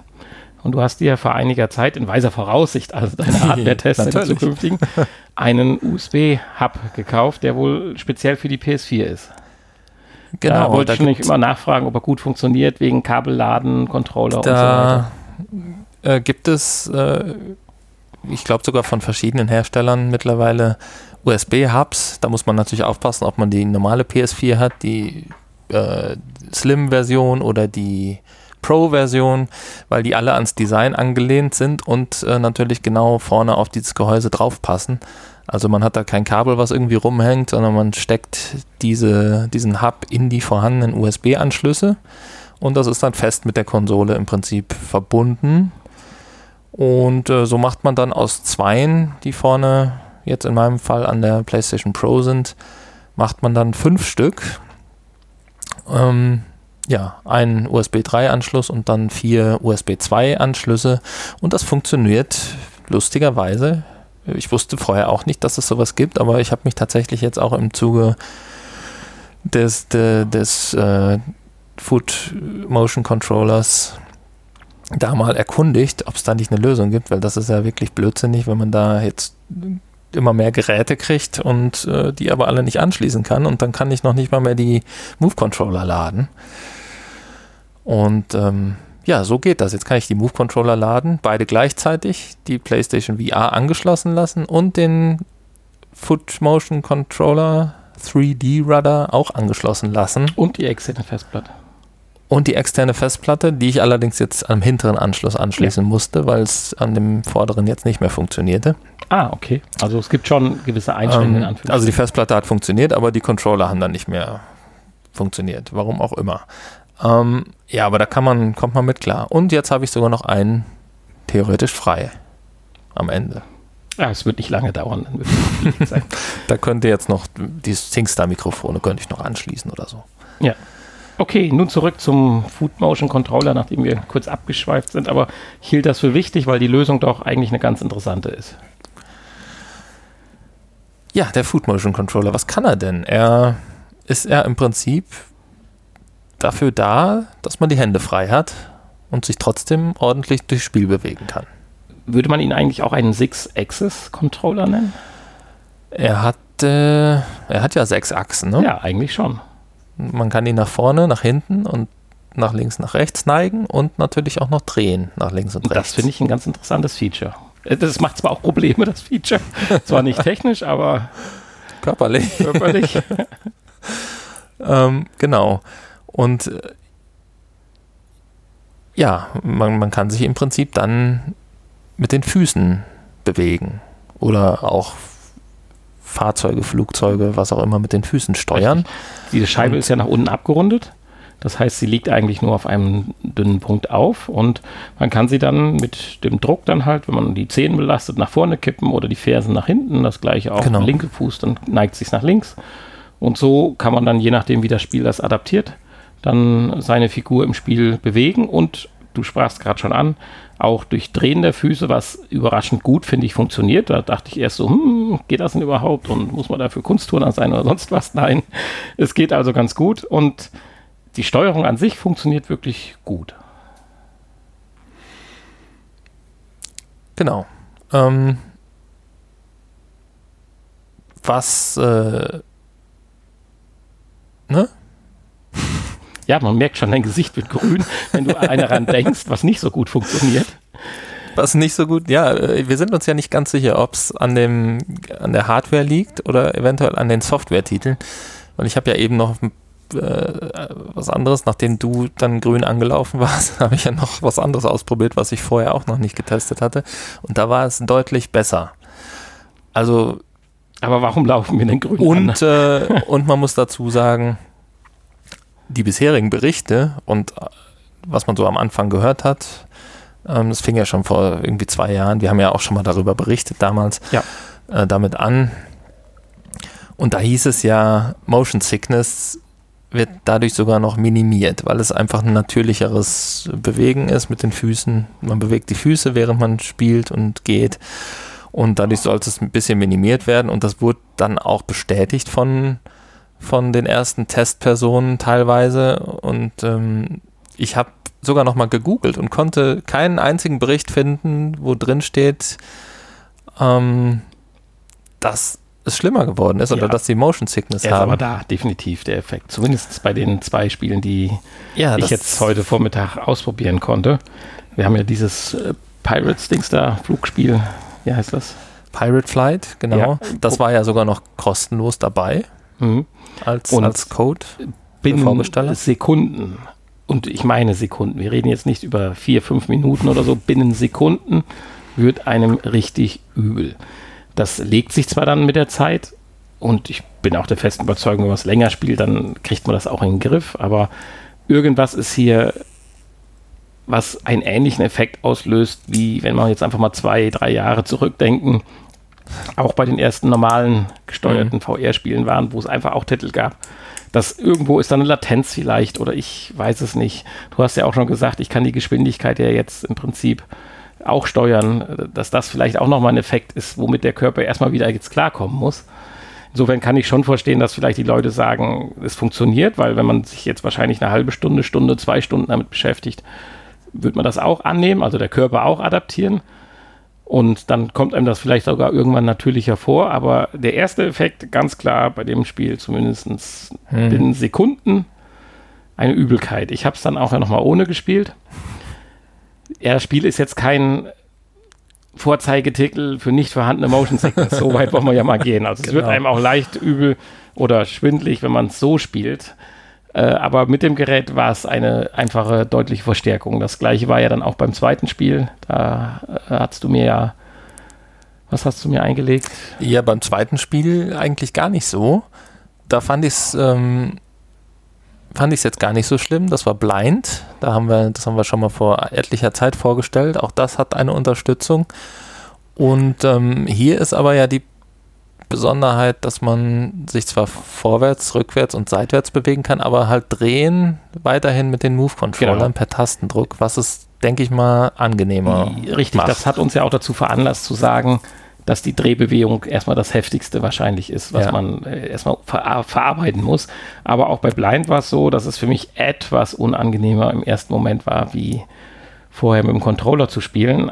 B: Und du hast dir vor einiger Zeit in weiser Voraussicht, also deine Hardware-Tests in zukünftigen, einen USB-Hub gekauft, der wohl speziell für die PS4 ist. Genau. Da wollte ich nicht immer nachfragen, ob er gut funktioniert, wegen Kabelladen, Controller
A: da und so weiter. Äh, gibt es äh, ich glaube sogar von verschiedenen Herstellern mittlerweile USB-Hubs. Da muss man natürlich aufpassen, ob man die normale PS4 hat, die äh, Slim-Version oder die Pro-Version, weil die alle ans Design angelehnt sind und äh, natürlich genau vorne auf dieses Gehäuse draufpassen. Also man hat da kein Kabel, was irgendwie rumhängt, sondern man steckt diese, diesen Hub in die vorhandenen USB-Anschlüsse und das ist dann fest mit der Konsole im Prinzip verbunden. Und äh, so macht man dann aus zweien, die vorne jetzt in meinem Fall an der PlayStation Pro sind, macht man dann fünf Stück. Ähm, ja, einen USB 3 Anschluss und dann vier USB 2 Anschlüsse. Und das funktioniert lustigerweise. Ich wusste vorher auch nicht, dass es sowas gibt, aber ich habe mich tatsächlich jetzt auch im Zuge des, des, des äh, Foot Motion Controllers da mal erkundigt, ob es da nicht eine Lösung gibt, weil das ist ja wirklich blödsinnig, wenn man da jetzt immer mehr Geräte kriegt und äh, die aber alle nicht anschließen kann und dann kann ich noch nicht mal mehr die Move Controller laden. Und ähm, ja, so geht das. Jetzt kann ich die Move Controller laden, beide gleichzeitig, die PlayStation VR angeschlossen lassen und den Foot Motion Controller 3D Rudder auch angeschlossen lassen.
B: Und die externe Festplatte
A: und die externe Festplatte, die ich allerdings jetzt am hinteren Anschluss anschließen ja. musste, weil es an dem vorderen jetzt nicht mehr funktionierte.
B: Ah, okay. Also es gibt schon gewisse Einschränkungen.
A: Ähm, also die Festplatte hat funktioniert, aber die Controller haben dann nicht mehr funktioniert. Warum auch immer. Ähm, ja, aber da kann man, kommt man mit klar. Und jetzt habe ich sogar noch einen theoretisch frei am Ende.
B: Ja, es wird nicht lange dauern.
A: da könnte jetzt noch die SingStar-Mikrofone könnte ich noch anschließen oder so.
B: Ja. Okay, nun zurück zum Food Motion Controller, nachdem wir kurz abgeschweift sind, aber ich hielt das für wichtig, weil die Lösung doch eigentlich eine ganz interessante ist.
A: Ja, der Food Motion Controller, was kann er denn? Er ist er im Prinzip dafür da, dass man die Hände frei hat und sich trotzdem ordentlich durchs Spiel bewegen kann.
B: Würde man ihn eigentlich auch einen Six-Axis-Controller nennen?
A: Er hat, äh, er hat ja sechs Achsen, ne?
B: Ja, eigentlich schon.
A: Man kann ihn nach vorne, nach hinten und nach links, nach rechts neigen und natürlich auch noch drehen nach links und rechts.
B: Das finde ich ein ganz interessantes Feature. Äh, das macht zwar auch Probleme, das Feature. zwar nicht technisch, aber
A: körperlich.
B: Körperlich.
A: ähm, genau. Und äh, ja, man, man kann sich im Prinzip dann mit den Füßen bewegen oder auch Fahrzeuge, Flugzeuge, was auch immer mit den Füßen steuern. Richtig.
B: Diese Scheibe und ist ja nach unten abgerundet. Das heißt, sie liegt eigentlich nur auf einem dünnen Punkt auf und man kann sie dann mit dem Druck dann halt, wenn man die Zehen belastet, nach vorne kippen oder die Fersen nach hinten. Das gleiche auch genau. linke Fuß, dann neigt sich nach links. Und so kann man dann, je nachdem wie das Spiel das adaptiert, dann seine Figur im Spiel bewegen und du sprachst gerade schon an, auch durch Drehen der Füße, was überraschend gut, finde ich, funktioniert. Da dachte ich erst so, hm, geht das denn überhaupt und muss man dafür Kunstturner sein oder sonst was? Nein, es geht also ganz gut und die Steuerung an sich funktioniert wirklich gut.
A: Genau. Ähm, was, äh, ne?
B: Ja, man merkt schon, dein Gesicht wird grün, wenn du an daran denkst, was nicht so gut funktioniert.
A: Was nicht so gut, ja, äh, wir sind uns ja nicht ganz sicher, ob es an dem, an der Hardware liegt oder eventuell an den Software-Titeln. Und ich habe ja eben noch äh, was anderes, nachdem du dann grün angelaufen warst, habe ich ja noch was anderes ausprobiert, was ich vorher auch noch nicht getestet hatte. Und da war es deutlich besser. Also.
B: Aber warum laufen wir denn grün
A: und, an? Äh, und man muss dazu sagen, die bisherigen Berichte und äh, was man so am Anfang gehört hat, ähm, das fing ja schon vor irgendwie zwei Jahren, wir haben ja auch schon mal darüber berichtet damals,
B: ja.
A: äh, damit an. Und da hieß es ja, Motion Sickness wird dadurch sogar noch minimiert, weil es einfach ein natürlicheres Bewegen ist mit den Füßen. Man bewegt die Füße, während man spielt und geht. Und dadurch sollte es ein bisschen minimiert werden. Und das wurde dann auch bestätigt von, von den ersten Testpersonen teilweise. Und ähm, ich habe sogar noch mal gegoogelt und konnte keinen einzigen Bericht finden, wo drin steht, ähm, dass es schlimmer geworden ist ja. oder dass sie Motion Sickness
B: er
A: haben.
B: aber da definitiv der Effekt. Zumindest bei den zwei Spielen, die ja, ich jetzt heute Vormittag ausprobieren konnte. Wir haben ja dieses äh, Pirates-Dings da, Flugspiel. Wie heißt das?
A: Pirate Flight, genau. Ja. Das war ja sogar noch kostenlos dabei
B: mhm.
A: Als, Und als Code.
B: Binnen Sekunden. Und ich meine Sekunden. Wir reden jetzt nicht über vier, fünf Minuten oder so. Binnen Sekunden wird einem richtig übel. Das legt sich zwar dann mit der Zeit und ich bin auch der festen Überzeugung, wenn man es länger spielt, dann kriegt man das auch in den Griff, aber irgendwas ist hier, was einen ähnlichen Effekt auslöst, wie wenn man jetzt einfach mal zwei, drei Jahre zurückdenken, auch bei den ersten normalen gesteuerten mhm. VR-Spielen waren, wo es einfach auch Titel gab. Das irgendwo ist da eine Latenz vielleicht oder ich weiß es nicht. Du hast ja auch schon gesagt, ich kann die Geschwindigkeit ja jetzt im Prinzip auch steuern, dass das vielleicht auch nochmal ein Effekt ist, womit der Körper erstmal wieder jetzt klarkommen muss. Insofern kann ich schon verstehen, dass vielleicht die Leute sagen, es funktioniert, weil wenn man sich jetzt wahrscheinlich eine halbe Stunde, Stunde, zwei Stunden damit beschäftigt, wird man das auch annehmen, also der Körper auch adaptieren. Und dann kommt einem das vielleicht sogar irgendwann natürlicher vor. Aber der erste Effekt, ganz klar bei dem Spiel, zumindest hm. binnen Sekunden, eine Übelkeit. Ich habe es dann auch ja nochmal ohne gespielt ja, das Spiel ist jetzt kein Vorzeigetitel für nicht vorhandene Motion Sickness. so weit wollen wir ja mal gehen. Also genau. es wird genau. einem auch leicht übel oder schwindlig, wenn man es so spielt. Äh, aber mit dem Gerät war es eine einfache, deutliche Verstärkung. Das gleiche war ja dann auch beim zweiten Spiel. Da äh, hast du mir ja, was hast du mir eingelegt?
A: Ja, beim zweiten Spiel eigentlich gar nicht so. Da fand ich es ähm, fand ich es jetzt gar nicht so schlimm. Das war Blind. Da haben wir, das haben wir schon mal vor etlicher Zeit vorgestellt. Auch das hat eine Unterstützung. Und ähm, hier ist aber ja die Besonderheit, dass man sich zwar vorwärts, rückwärts und seitwärts bewegen kann, aber halt drehen weiterhin mit den Move-Controllern genau. per Tastendruck, was es, denke ich mal, angenehmer
B: Richtig, macht. das hat uns ja auch dazu veranlasst zu sagen, dass die Drehbewegung erstmal das heftigste wahrscheinlich ist, was ja. man äh, erstmal ver verarbeiten muss. Aber auch bei Blind war es so, dass es für mich etwas unangenehmer im ersten Moment war, wie vorher mit dem Controller zu spielen.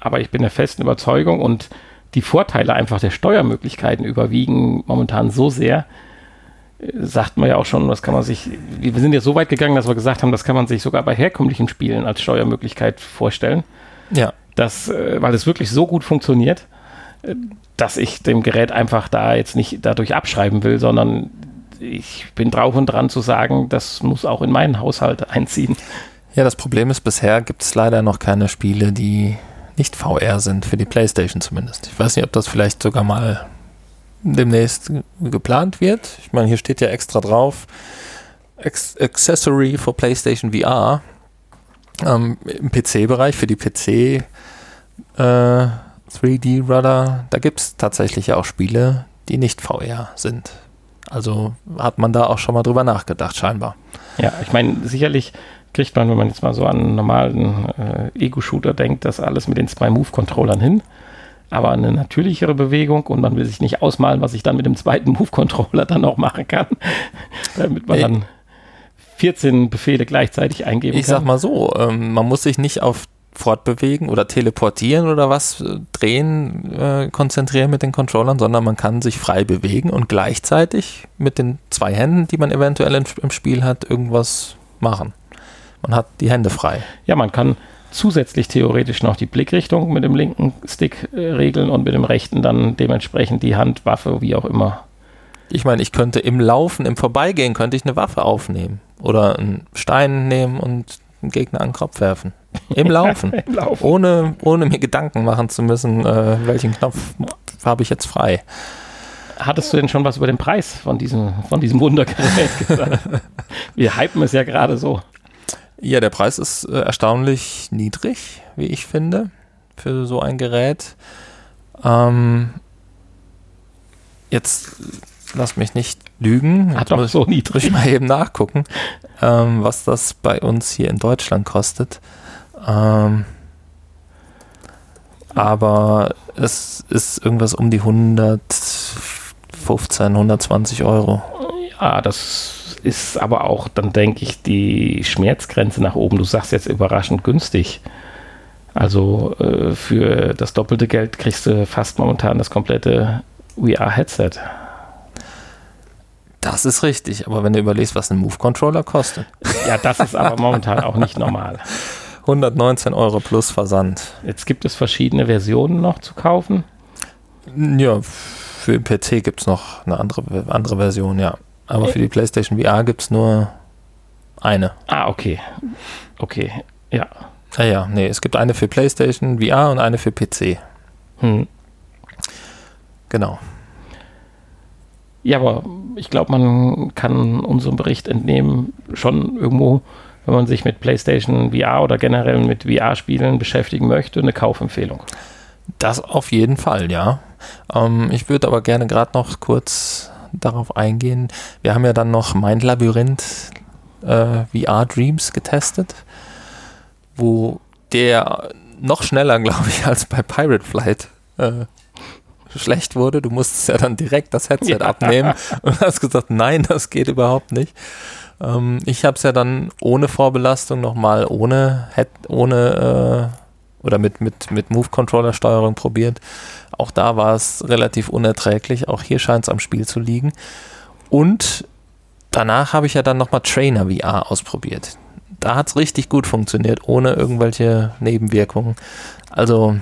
B: Aber ich bin der festen Überzeugung und die Vorteile einfach der Steuermöglichkeiten überwiegen momentan so sehr, äh, sagt man ja auch schon, das kann man sich, wir sind ja so weit gegangen, dass wir gesagt haben, das kann man sich sogar bei herkömmlichen Spielen als Steuermöglichkeit vorstellen.
A: Ja.
B: Das, äh, weil es wirklich so gut funktioniert dass ich dem Gerät einfach da jetzt nicht dadurch abschreiben will, sondern ich bin drauf und dran zu sagen, das muss auch in meinen Haushalt einziehen.
A: Ja, das Problem ist, bisher gibt es leider noch keine Spiele, die nicht VR sind, für die PlayStation zumindest. Ich weiß nicht, ob das vielleicht sogar mal demnächst geplant wird. Ich meine, hier steht ja extra drauf, Accessory for PlayStation VR ähm, im PC-Bereich, für die PC- äh, 3D-Rudder, da gibt es tatsächlich auch Spiele, die nicht VR sind. Also hat man da auch schon mal drüber nachgedacht, scheinbar.
B: Ja, ich meine, sicherlich kriegt man, wenn man jetzt mal so an einen normalen äh, Ego-Shooter denkt, das alles mit den zwei Move-Controllern hin. Aber eine natürlichere Bewegung und man will sich nicht ausmalen, was ich dann mit dem zweiten Move-Controller dann auch machen kann, damit man dann 14 Befehle gleichzeitig eingeben
A: ich kann. Ich sag mal so, ähm, man muss sich nicht auf fortbewegen oder teleportieren oder was äh, drehen, äh, konzentrieren mit den Controllern, sondern man kann sich frei bewegen und gleichzeitig mit den zwei Händen, die man eventuell im, im Spiel hat, irgendwas machen. Man hat die Hände frei.
B: Ja, man kann zusätzlich theoretisch noch die Blickrichtung mit dem linken Stick äh, regeln und mit dem rechten dann dementsprechend die Handwaffe, wie auch immer.
A: Ich meine, ich könnte im Laufen, im Vorbeigehen, könnte ich eine Waffe aufnehmen oder einen Stein nehmen und einen Gegner an den Kopf werfen. Im Laufen. Im Laufen. Ohne, ohne mir Gedanken machen zu müssen, äh, welchen Knopf habe ich jetzt frei.
B: Hattest du denn schon was über den Preis von diesem, von diesem Wundergerät gesagt? Wir hypen es ja gerade so.
A: Ja, der Preis ist äh, erstaunlich niedrig, wie ich finde, für so ein Gerät. Ähm, jetzt lass mich nicht lügen.
B: Hat doch so niedrig.
A: Ich mal eben nachgucken, ähm, was das bei uns hier in Deutschland kostet. Ähm, aber es ist irgendwas um die 115, 120 Euro.
B: Ja, das ist aber auch, dann denke ich, die Schmerzgrenze nach oben. Du sagst jetzt überraschend günstig. Also äh, für das doppelte Geld kriegst du fast momentan das komplette VR-Headset.
A: Das ist richtig, aber wenn du überlegst, was ein Move-Controller kostet.
B: Ja, das ist aber momentan auch nicht normal.
A: 119 Euro plus Versand.
B: Jetzt gibt es verschiedene Versionen noch zu kaufen.
A: Ja, für den PC gibt es noch eine andere, andere Version, ja. Aber für die PlayStation VR gibt es nur eine.
B: Ah, okay. Okay, ja.
A: Ah ja, nee, es gibt eine für PlayStation VR und eine für PC. Hm. Genau.
B: Ja, aber ich glaube, man kann unserem Bericht entnehmen, schon irgendwo, wenn man sich mit PlayStation VR oder generell mit VR-Spielen beschäftigen möchte, eine Kaufempfehlung.
A: Das auf jeden Fall, ja. Ähm, ich würde aber gerne gerade noch kurz darauf eingehen. Wir haben ja dann noch Mind Labyrinth äh, VR Dreams getestet, wo der noch schneller, glaube ich, als bei Pirate Flight äh, schlecht wurde. Du musstest ja dann direkt das Headset ja. abnehmen und hast gesagt, nein, das geht überhaupt nicht. Ähm, ich habe es ja dann ohne Vorbelastung nochmal ohne, Head, ohne äh, oder mit, mit, mit Move-Controller-Steuerung probiert. Auch da war es relativ unerträglich. Auch hier scheint es am Spiel zu liegen. Und danach habe ich ja dann nochmal Trainer VR ausprobiert. Da hat es richtig gut funktioniert, ohne irgendwelche Nebenwirkungen. Also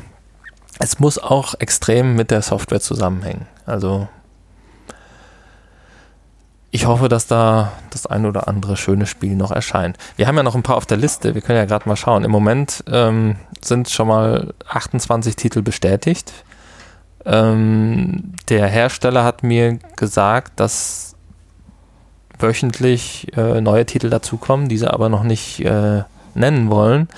A: es muss auch extrem mit der Software zusammenhängen. Also ich hoffe, dass da das ein oder andere schöne Spiel noch erscheint. Wir haben ja noch ein paar auf der Liste. Wir können ja gerade mal schauen. Im Moment ähm, sind schon mal 28 Titel bestätigt. Ähm, der Hersteller hat mir gesagt, dass wöchentlich äh, neue Titel dazukommen, diese aber noch nicht äh, nennen wollen.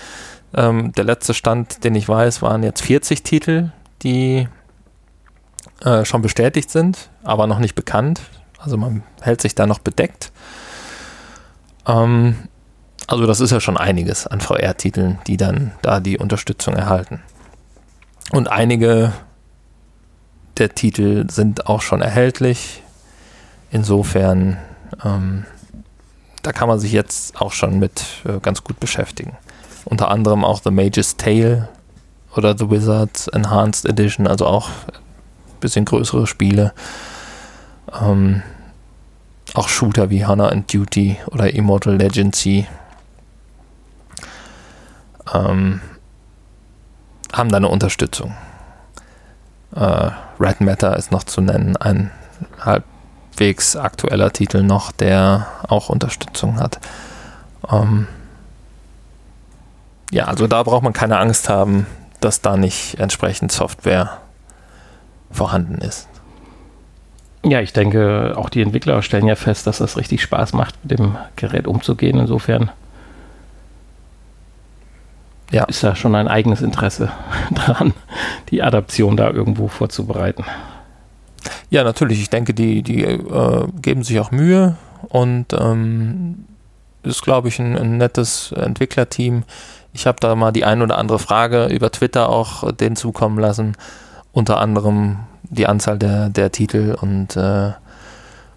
A: Ähm, der letzte Stand, den ich weiß, waren jetzt 40 Titel, die äh, schon bestätigt sind, aber noch nicht bekannt. Also man hält sich da noch bedeckt. Ähm, also das ist ja schon einiges an VR-Titeln, die dann da die Unterstützung erhalten. Und einige der Titel sind auch schon erhältlich. Insofern, ähm, da kann man sich jetzt auch schon mit äh, ganz gut beschäftigen. Unter anderem auch The Mage's Tale oder The Wizards Enhanced Edition, also auch ein bisschen größere Spiele. Ähm, auch Shooter wie Hannah and Duty oder Immortal Legacy ähm, haben da eine Unterstützung. Äh, Red Matter ist noch zu nennen, ein halbwegs aktueller Titel noch, der auch Unterstützung hat. Ähm, ja, also da braucht man keine Angst haben, dass da nicht entsprechend Software vorhanden ist.
B: Ja, ich denke, auch die Entwickler stellen ja fest, dass das richtig Spaß macht, mit dem Gerät umzugehen. Insofern ja. ist da schon ein eigenes Interesse daran, die Adaption da irgendwo vorzubereiten.
A: Ja, natürlich. Ich denke, die, die äh, geben sich auch Mühe und ähm, ist, glaube ich, ein, ein nettes Entwicklerteam. Ich habe da mal die ein oder andere Frage über Twitter auch denen zukommen lassen. Unter anderem die Anzahl der, der Titel und äh,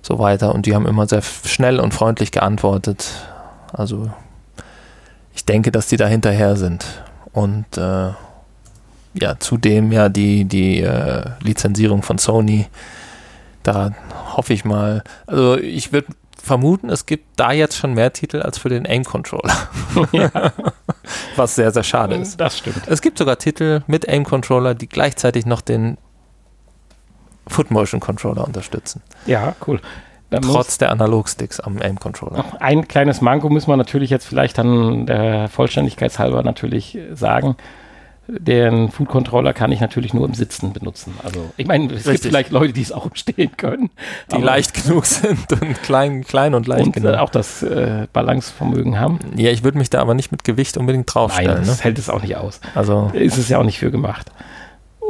A: so weiter. Und die haben immer sehr schnell und freundlich geantwortet. Also ich denke, dass die da hinterher sind. und äh, ja, zudem ja die, die äh, Lizenzierung von Sony. Da hoffe ich mal, also ich würde vermuten, es gibt da jetzt schon mehr Titel als für den Aim-Controller. Ja. Was sehr, sehr schade ist.
B: Das stimmt.
A: Es gibt sogar Titel mit Aim-Controller, die gleichzeitig noch den Foot-Motion-Controller unterstützen.
B: Ja, cool.
A: Dann Trotz der Analogsticks am Aim-Controller.
B: Ein kleines Manko muss man natürlich jetzt vielleicht dann der Vollständigkeitshalber natürlich sagen. Den Food Controller kann ich natürlich nur im Sitzen benutzen. Also ich meine, es Richtig. gibt vielleicht Leute, die es auch stehen können.
A: Die leicht genug sind und klein, klein und leicht
B: und genug. auch das äh, Balancevermögen haben.
A: Ja, ich würde mich da aber nicht mit Gewicht unbedingt draufstellen. Nein,
B: das ne? hält es auch nicht aus.
A: Also
B: ist es ja auch nicht für gemacht.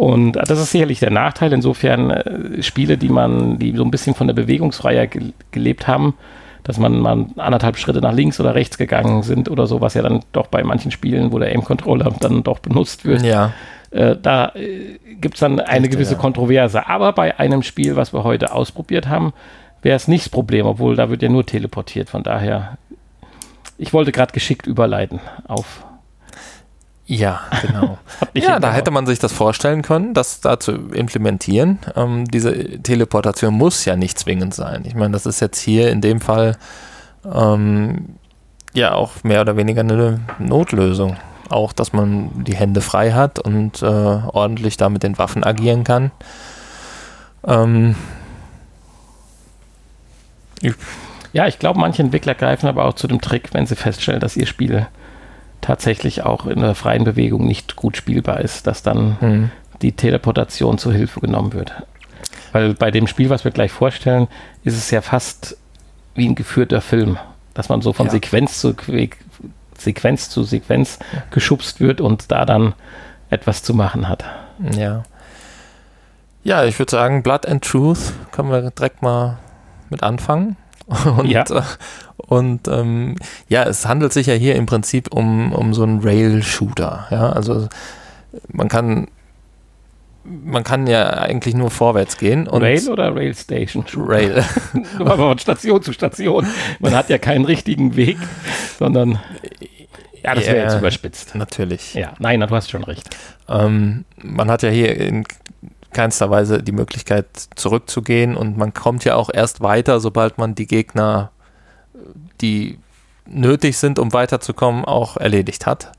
B: Und das ist sicherlich der Nachteil. Insofern äh, Spiele, die man, die so ein bisschen von der Bewegungsfreiheit ge gelebt haben, dass man mal anderthalb Schritte nach links oder rechts gegangen sind oder so, was ja dann doch bei manchen Spielen, wo der Aim-Controller dann doch benutzt wird.
A: Ja.
B: Äh, da äh, gibt es dann eine Echt, gewisse ja. Kontroverse. Aber bei einem Spiel, was wir heute ausprobiert haben, wäre es nicht das Problem, obwohl da wird ja nur teleportiert. Von daher, ich wollte gerade geschickt überleiten auf
A: ja, genau. ja, da hätte man sich das vorstellen können, das da zu implementieren. Ähm, diese Teleportation muss ja nicht zwingend sein. Ich meine, das ist jetzt hier in dem Fall ähm, ja auch mehr oder weniger eine Notlösung. Auch, dass man die Hände frei hat und äh, ordentlich da mit den Waffen agieren kann. Ähm,
B: ich ja, ich glaube, manche Entwickler greifen aber auch zu dem Trick, wenn sie feststellen, dass ihr Spiel tatsächlich auch in der freien Bewegung nicht gut spielbar ist, dass dann mhm. die Teleportation zur Hilfe genommen wird. Weil bei dem Spiel, was wir gleich vorstellen, ist es ja fast wie ein geführter Film, dass man so von ja. Sequenz zu Sequenz zu Sequenz geschubst wird und da dann etwas zu machen hat.
A: Ja. Ja, ich würde sagen, Blood and Truth können wir direkt mal mit anfangen. Und, ja. Äh, und ähm, ja, es handelt sich ja hier im Prinzip um, um so einen Rail-Shooter. Ja, also man kann man kann ja eigentlich nur vorwärts gehen.
B: Rail oder Rail Station?
A: Rail.
B: Aber von Station zu Station. Man hat ja keinen richtigen Weg, sondern ja, das wäre jetzt überspitzt.
A: Natürlich.
B: Ja, nein, du hast schon recht.
A: Ähm, man hat ja hier in keinster Weise die Möglichkeit zurückzugehen und man kommt ja auch erst weiter, sobald man die Gegner, die nötig sind, um weiterzukommen, auch erledigt hat.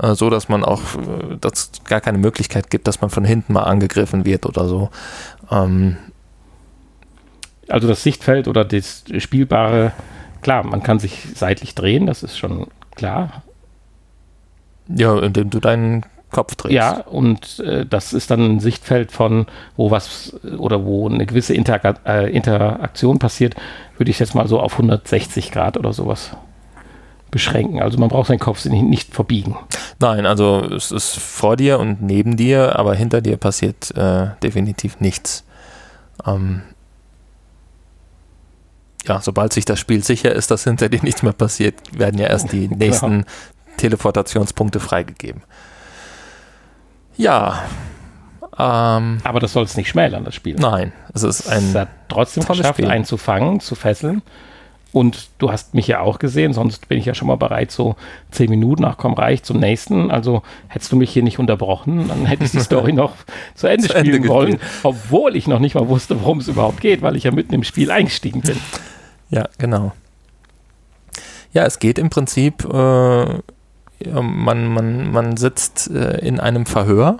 A: Äh, so dass man auch, äh, dass gar keine Möglichkeit gibt, dass man von hinten mal angegriffen wird oder so. Ähm
B: also das Sichtfeld oder das Spielbare, klar, man kann sich seitlich drehen, das ist schon klar.
A: Ja, indem du deinen Kopf drehst.
B: Ja, und äh, das ist dann ein Sichtfeld von, wo was oder wo eine gewisse Interak äh, Interaktion passiert, würde ich jetzt mal so auf 160 Grad oder sowas beschränken. Also man braucht seinen Kopf nicht, nicht verbiegen.
A: Nein, also es ist vor dir und neben dir, aber hinter dir passiert äh, definitiv nichts. Ähm ja, sobald sich das Spiel sicher ist, dass hinter dir nichts mehr passiert, werden ja erst die genau. nächsten Teleportationspunkte freigegeben. Ja.
B: Ähm, Aber das soll es nicht schmälern, das Spiel.
A: Nein, es ist ein. Es hat
B: trotzdem geschafft, Spiel. einen zu fangen, zu fesseln. Und du hast mich ja auch gesehen, sonst bin ich ja schon mal bereit, so zehn Minuten nach komm reich zum nächsten. Also hättest du mich hier nicht unterbrochen, dann hätte ich die Story noch zu Ende zu spielen Ende wollen, gespielt. obwohl ich noch nicht mal wusste, worum es überhaupt geht, weil ich ja mitten im Spiel eingestiegen bin.
A: Ja, genau. Ja, es geht im Prinzip äh, man, man, man sitzt äh, in einem Verhör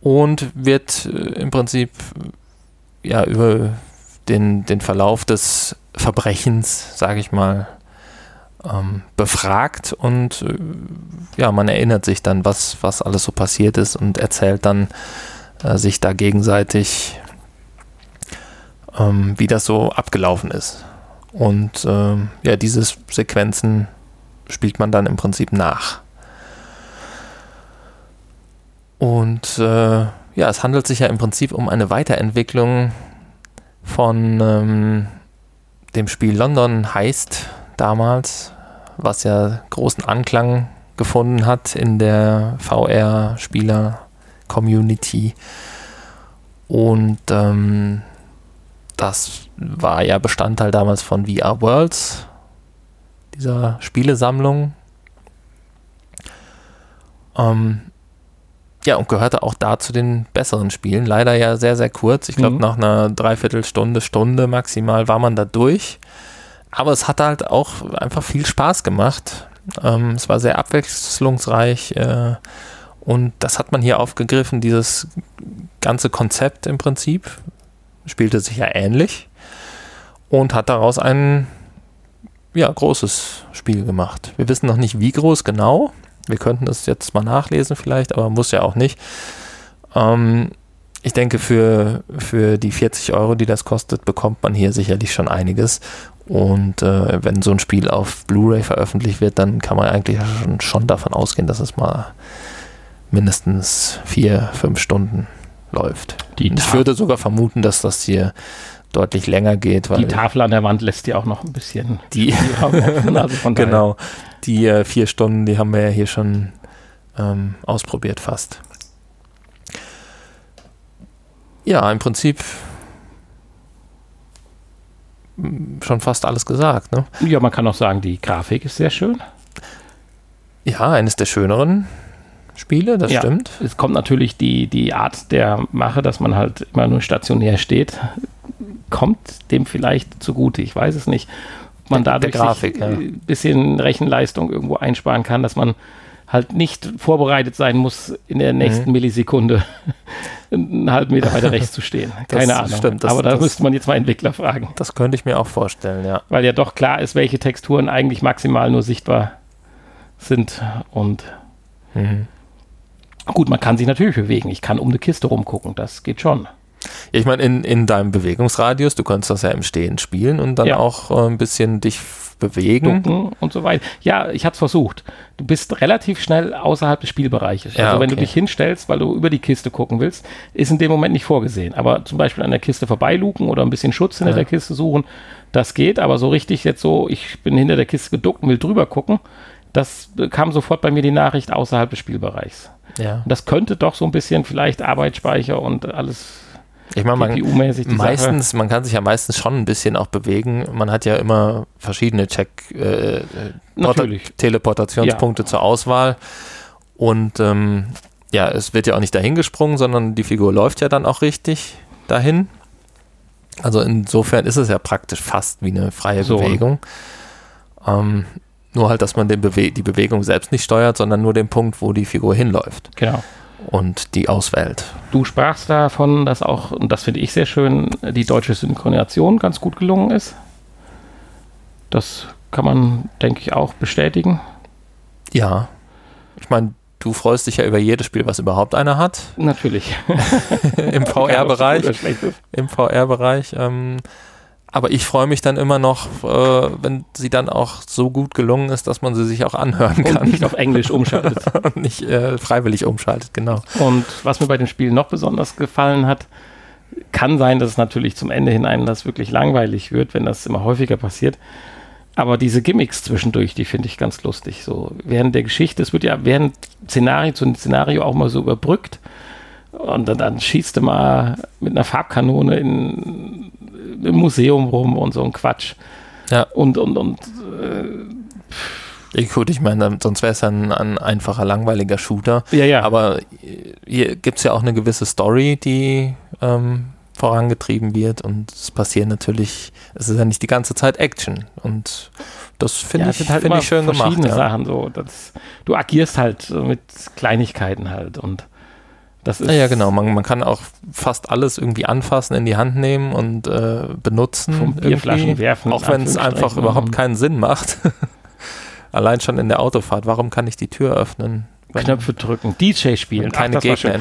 A: und wird äh, im Prinzip ja über den, den Verlauf des Verbrechens, sage ich mal, ähm, befragt und äh, ja, man erinnert sich dann, was, was alles so passiert ist und erzählt dann äh, sich da gegenseitig, ähm, wie das so abgelaufen ist. Und ähm, ja, diese Sequenzen spielt man dann im Prinzip nach. Und äh, ja, es handelt sich ja im Prinzip um eine Weiterentwicklung von ähm, dem Spiel London heißt damals, was ja großen Anklang gefunden hat in der VR-Spieler-Community. Und ähm, das war ja Bestandteil damals von VR Worlds, dieser Spielesammlung. Ähm, ja, und gehörte auch da zu den besseren Spielen. Leider ja sehr, sehr kurz. Ich glaube,
B: Mhm.
A: nach einer Dreiviertelstunde, Stunde maximal war man da durch. Aber es hat halt auch einfach viel Spaß gemacht. Ähm, es war sehr abwechslungsreich. Äh, und das hat man hier aufgegriffen, dieses ganze Konzept im Prinzip. Spielte sich ja ähnlich. Und hat daraus ein ja, großes Spiel gemacht. Wir wissen noch nicht, wie groß genau. Wir könnten das jetzt mal nachlesen vielleicht, aber muss ja auch nicht. Ähm, ich denke, für, für die 40 Euro, die das kostet, bekommt man hier sicherlich schon einiges. Und äh, wenn so ein Spiel auf Blu-ray veröffentlicht wird, dann kann man eigentlich schon, schon davon ausgehen, dass es mal mindestens vier, fünf Stunden läuft. Ich würde sogar vermuten, dass das hier deutlich länger geht, weil
B: die Tafel an der Wand lässt ja auch noch ein bisschen
A: die.
B: Also
A: Genau. Die äh, vier Stunden, die haben wir ja hier schon ähm, ausprobiert fast. Ja, im Prinzip mm, schon fast alles gesagt. Ne?
B: Ja, man kann auch sagen, die Grafik ist sehr schön.
A: Ja, eines der schöneren Spiele, das
B: Ja.
A: stimmt.
B: Es kommt natürlich die, die Art der Mache, dass man halt immer nur stationär steht, kommt dem vielleicht zugute. Ich weiß es nicht. Ob man dadurch
A: Grafik, ja.
B: ein bisschen Rechenleistung irgendwo einsparen kann, dass man halt nicht vorbereitet sein muss, in der nächsten
A: Mhm.
B: Millisekunde einen halben Meter weiter rechts zu stehen.
A: Das
B: Keine Ahnung.
A: stimmt, das-
B: Aber da
A: das-
B: müsste man jetzt mal Entwickler fragen.
A: Das könnte ich mir auch vorstellen, ja.
B: Weil ja doch klar ist, welche Texturen eigentlich maximal nur sichtbar sind. Und
A: Mhm.
B: gut, man kann sich natürlich bewegen. Ich kann um eine Kiste rumgucken. Das geht schon.
A: Ja, ich meine, in, in deinem Bewegungsradius, du kannst das ja im Stehen spielen und dann
B: Ja.
A: auch äh, ein bisschen dich bewegen.
B: ducken und so weiter. Ja, ich habe es versucht. Du bist relativ schnell außerhalb des Spielbereiches.
A: Ja,
B: also wenn du dich hinstellst, weil du über die Kiste gucken willst, ist in dem Moment nicht vorgesehen. Aber zum Beispiel an der Kiste vorbeiluken oder ein bisschen Schutz hinter
A: Ja.
B: der Kiste suchen, das geht. Aber so richtig jetzt so, ich bin hinter der Kiste geduckt und will drüber gucken, das kam sofort bei mir die Nachricht außerhalb des Spielbereichs.
A: Ja.
B: Und das könnte doch so ein bisschen vielleicht Arbeitsspeicher und alles
A: Ich meine, man,
B: GPU-mäßig die Sache.
A: meistens, man kann sich ja meistens schon ein bisschen auch bewegen. Man hat ja immer verschiedene Check, äh,
B: Natürlich.
A: Teleportationspunkte zur Auswahl. Und ähm, ja, es wird ja auch nicht dahin gesprungen, sondern die Figur läuft ja dann auch richtig dahin. Also insofern ist es ja praktisch fast wie eine freie
B: So.
A: Bewegung. Ähm, nur halt, dass man Bewe die Bewegung selbst nicht steuert, sondern nur den Punkt, wo die Figur hinläuft
B: Genau.
A: Und die auswählt.
B: Du sprachst davon, dass auch, und das finde ich sehr schön, die deutsche Synchronisation ganz gut gelungen ist. Das kann man, denke ich, auch bestätigen.
A: Ja. Ich meine, du freust dich ja über jedes Spiel, was überhaupt einer hat.
B: Natürlich.
A: Im VR-Bereich. Im VR-Bereich. Ähm, aber ich freue mich dann immer noch, äh, wenn sie dann auch so gut gelungen ist, dass man sie sich auch anhören
B: Und
A: kann
B: nicht auf Englisch umschaltet.
A: und nicht äh, freiwillig umschaltet, genau.
B: Und was mir bei dem Spiel noch besonders gefallen hat, kann sein, dass es natürlich zum Ende hin einem das wirklich langweilig wird, wenn das immer häufiger passiert. Aber diese Gimmicks zwischendurch, die finde ich ganz lustig. So während der Geschichte, es wird ja während Szenario zu Szenario auch mal so überbrückt. Und dann, dann schießt du mal mit einer Farbkanone in, im Museum rum und so ein Quatsch.
A: Ja.
B: Und, und, und
A: Ja, gut, ich meine, sonst wäre es ja ein, ein einfacher, langweiliger Shooter.
B: ja, ja.
A: Aber hier gibt es ja auch eine gewisse Story, die ähm, vorangetrieben wird und es passieren natürlich, es ist ja nicht die ganze Zeit Action und das finde
B: ja,
A: ich,
B: halt
A: find ich schön gemacht.
B: verschiedene
A: Ja.
B: Sachen so. Das, du agierst halt mit Kleinigkeiten halt und das ist
A: Ja, ja, genau. Man, man kann auch fast alles irgendwie anfassen, in die Hand nehmen und äh, benutzen.
B: Bierflaschen werfen.
A: Auch wenn es einfach überhaupt keinen Sinn macht. Allein schon in der Autofahrt. Warum kann ich die Tür öffnen?
B: Knöpfe drücken, DJ spielen.
A: keine
B: Ach,
A: Gegner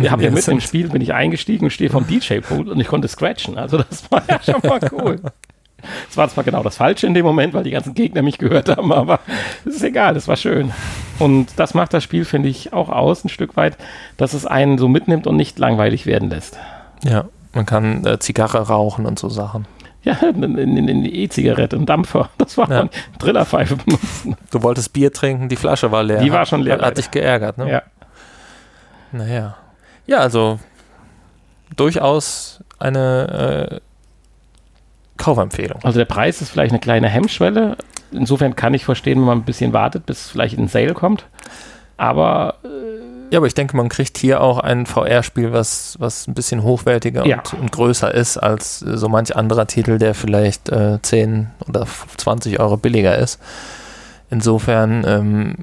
B: Ich habe ja mitten im. Spiel bin ich eingestiegen und stehe vom DJ-Pool und ich konnte scratchen. Also das war ja schon mal cool. Es war zwar genau das Falsche in dem Moment, weil die ganzen Gegner mich gehört haben, aber es ist egal, es war schön. Und das macht das Spiel, finde ich, auch aus, ein Stück weit, dass es einen so mitnimmt und nicht langweilig werden lässt.
A: Ja, man kann äh, Zigarre rauchen und so Sachen.
B: Ja, in, in, in die E-Zigarette, ein Dampfer, das war
A: Ja.
B: Trillerpfeife benutzen.
A: Du wolltest Bier trinken, die Flasche war leer.
B: Die war schon leer,
A: Hat, hat dich geärgert, ne?
B: Ja.
A: Naja. Ja, also durchaus eine äh, Kaufempfehlung.
B: Also der Preis ist vielleicht eine kleine Hemmschwelle. Insofern kann ich verstehen, wenn man ein bisschen wartet, bis vielleicht in den Sale kommt. Aber
A: ja, aber ich denke, man kriegt hier auch ein VR-Spiel, was, was ein bisschen hochwertiger
B: Ja.
A: und, und größer ist als äh, so manch anderer Titel, der vielleicht äh, 10 oder 20 Euro billiger ist. Insofern, ähm,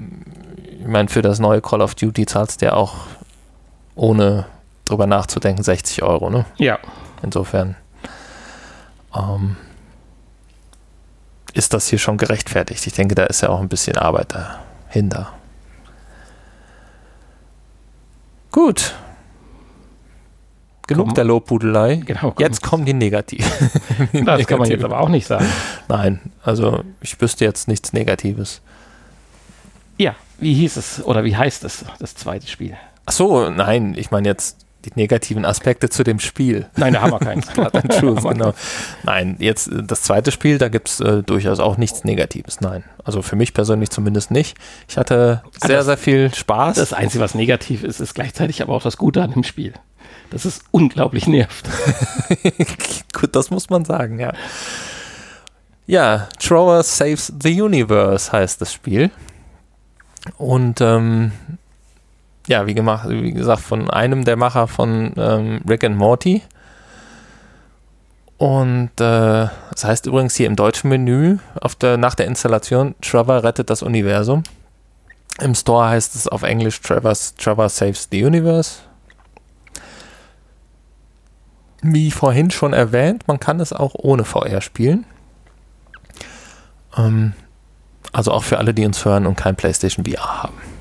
A: ich meine, für das neue Call of Duty zahlst du ja auch ohne drüber nachzudenken 60 Euro, ne?
B: ja,
A: Insofern ähm, ist das hier schon gerechtfertigt. Ich denke, da ist ja auch ein bisschen Arbeit dahinter. Gut. Genug
B: Komm.
A: der Lobhudelei.
B: genau.
A: Jetzt kommen die Negativen. Die
B: Das kann man jetzt
A: Negativen.
B: aber auch nicht sagen.
A: Nein, also ich wüsste jetzt nichts Negatives.
B: Ja, wie hieß es oder wie heißt es, das zweite Spiel?
A: Ach so, nein, ich meine jetzt die negativen Aspekte zu dem Spiel.
B: Nein, da haben wir.
A: Blood and Truth, genau. Nein, jetzt äh, das zweite Spiel, da gibt es äh, durchaus auch nichts Negatives. Nein, also für mich persönlich zumindest nicht. Ich hatte
B: Ah,
A: sehr,
B: das-
A: sehr viel Spaß.
B: Das Einzige, was negativ ist, ist gleichzeitig aber auch das Gute an dem Spiel. Dass es unglaublich nervt.
A: Gut, das muss man sagen, ja. Ja, Trower Saves the Universe heißt das Spiel. Und ähm, ja, wie, gemacht, wie gesagt, von einem der Macher von ähm, Rick and Morty. Und äh, das heißt übrigens hier im deutschen Menü auf der, nach der Installation Trevor rettet das Universum. Im Store heißt es auf Englisch Trevor's, Trevor Saves the Universe. Wie vorhin schon erwähnt, man kann es auch ohne VR spielen. Ähm, also auch für alle, die uns hören und kein PlayStation VR haben.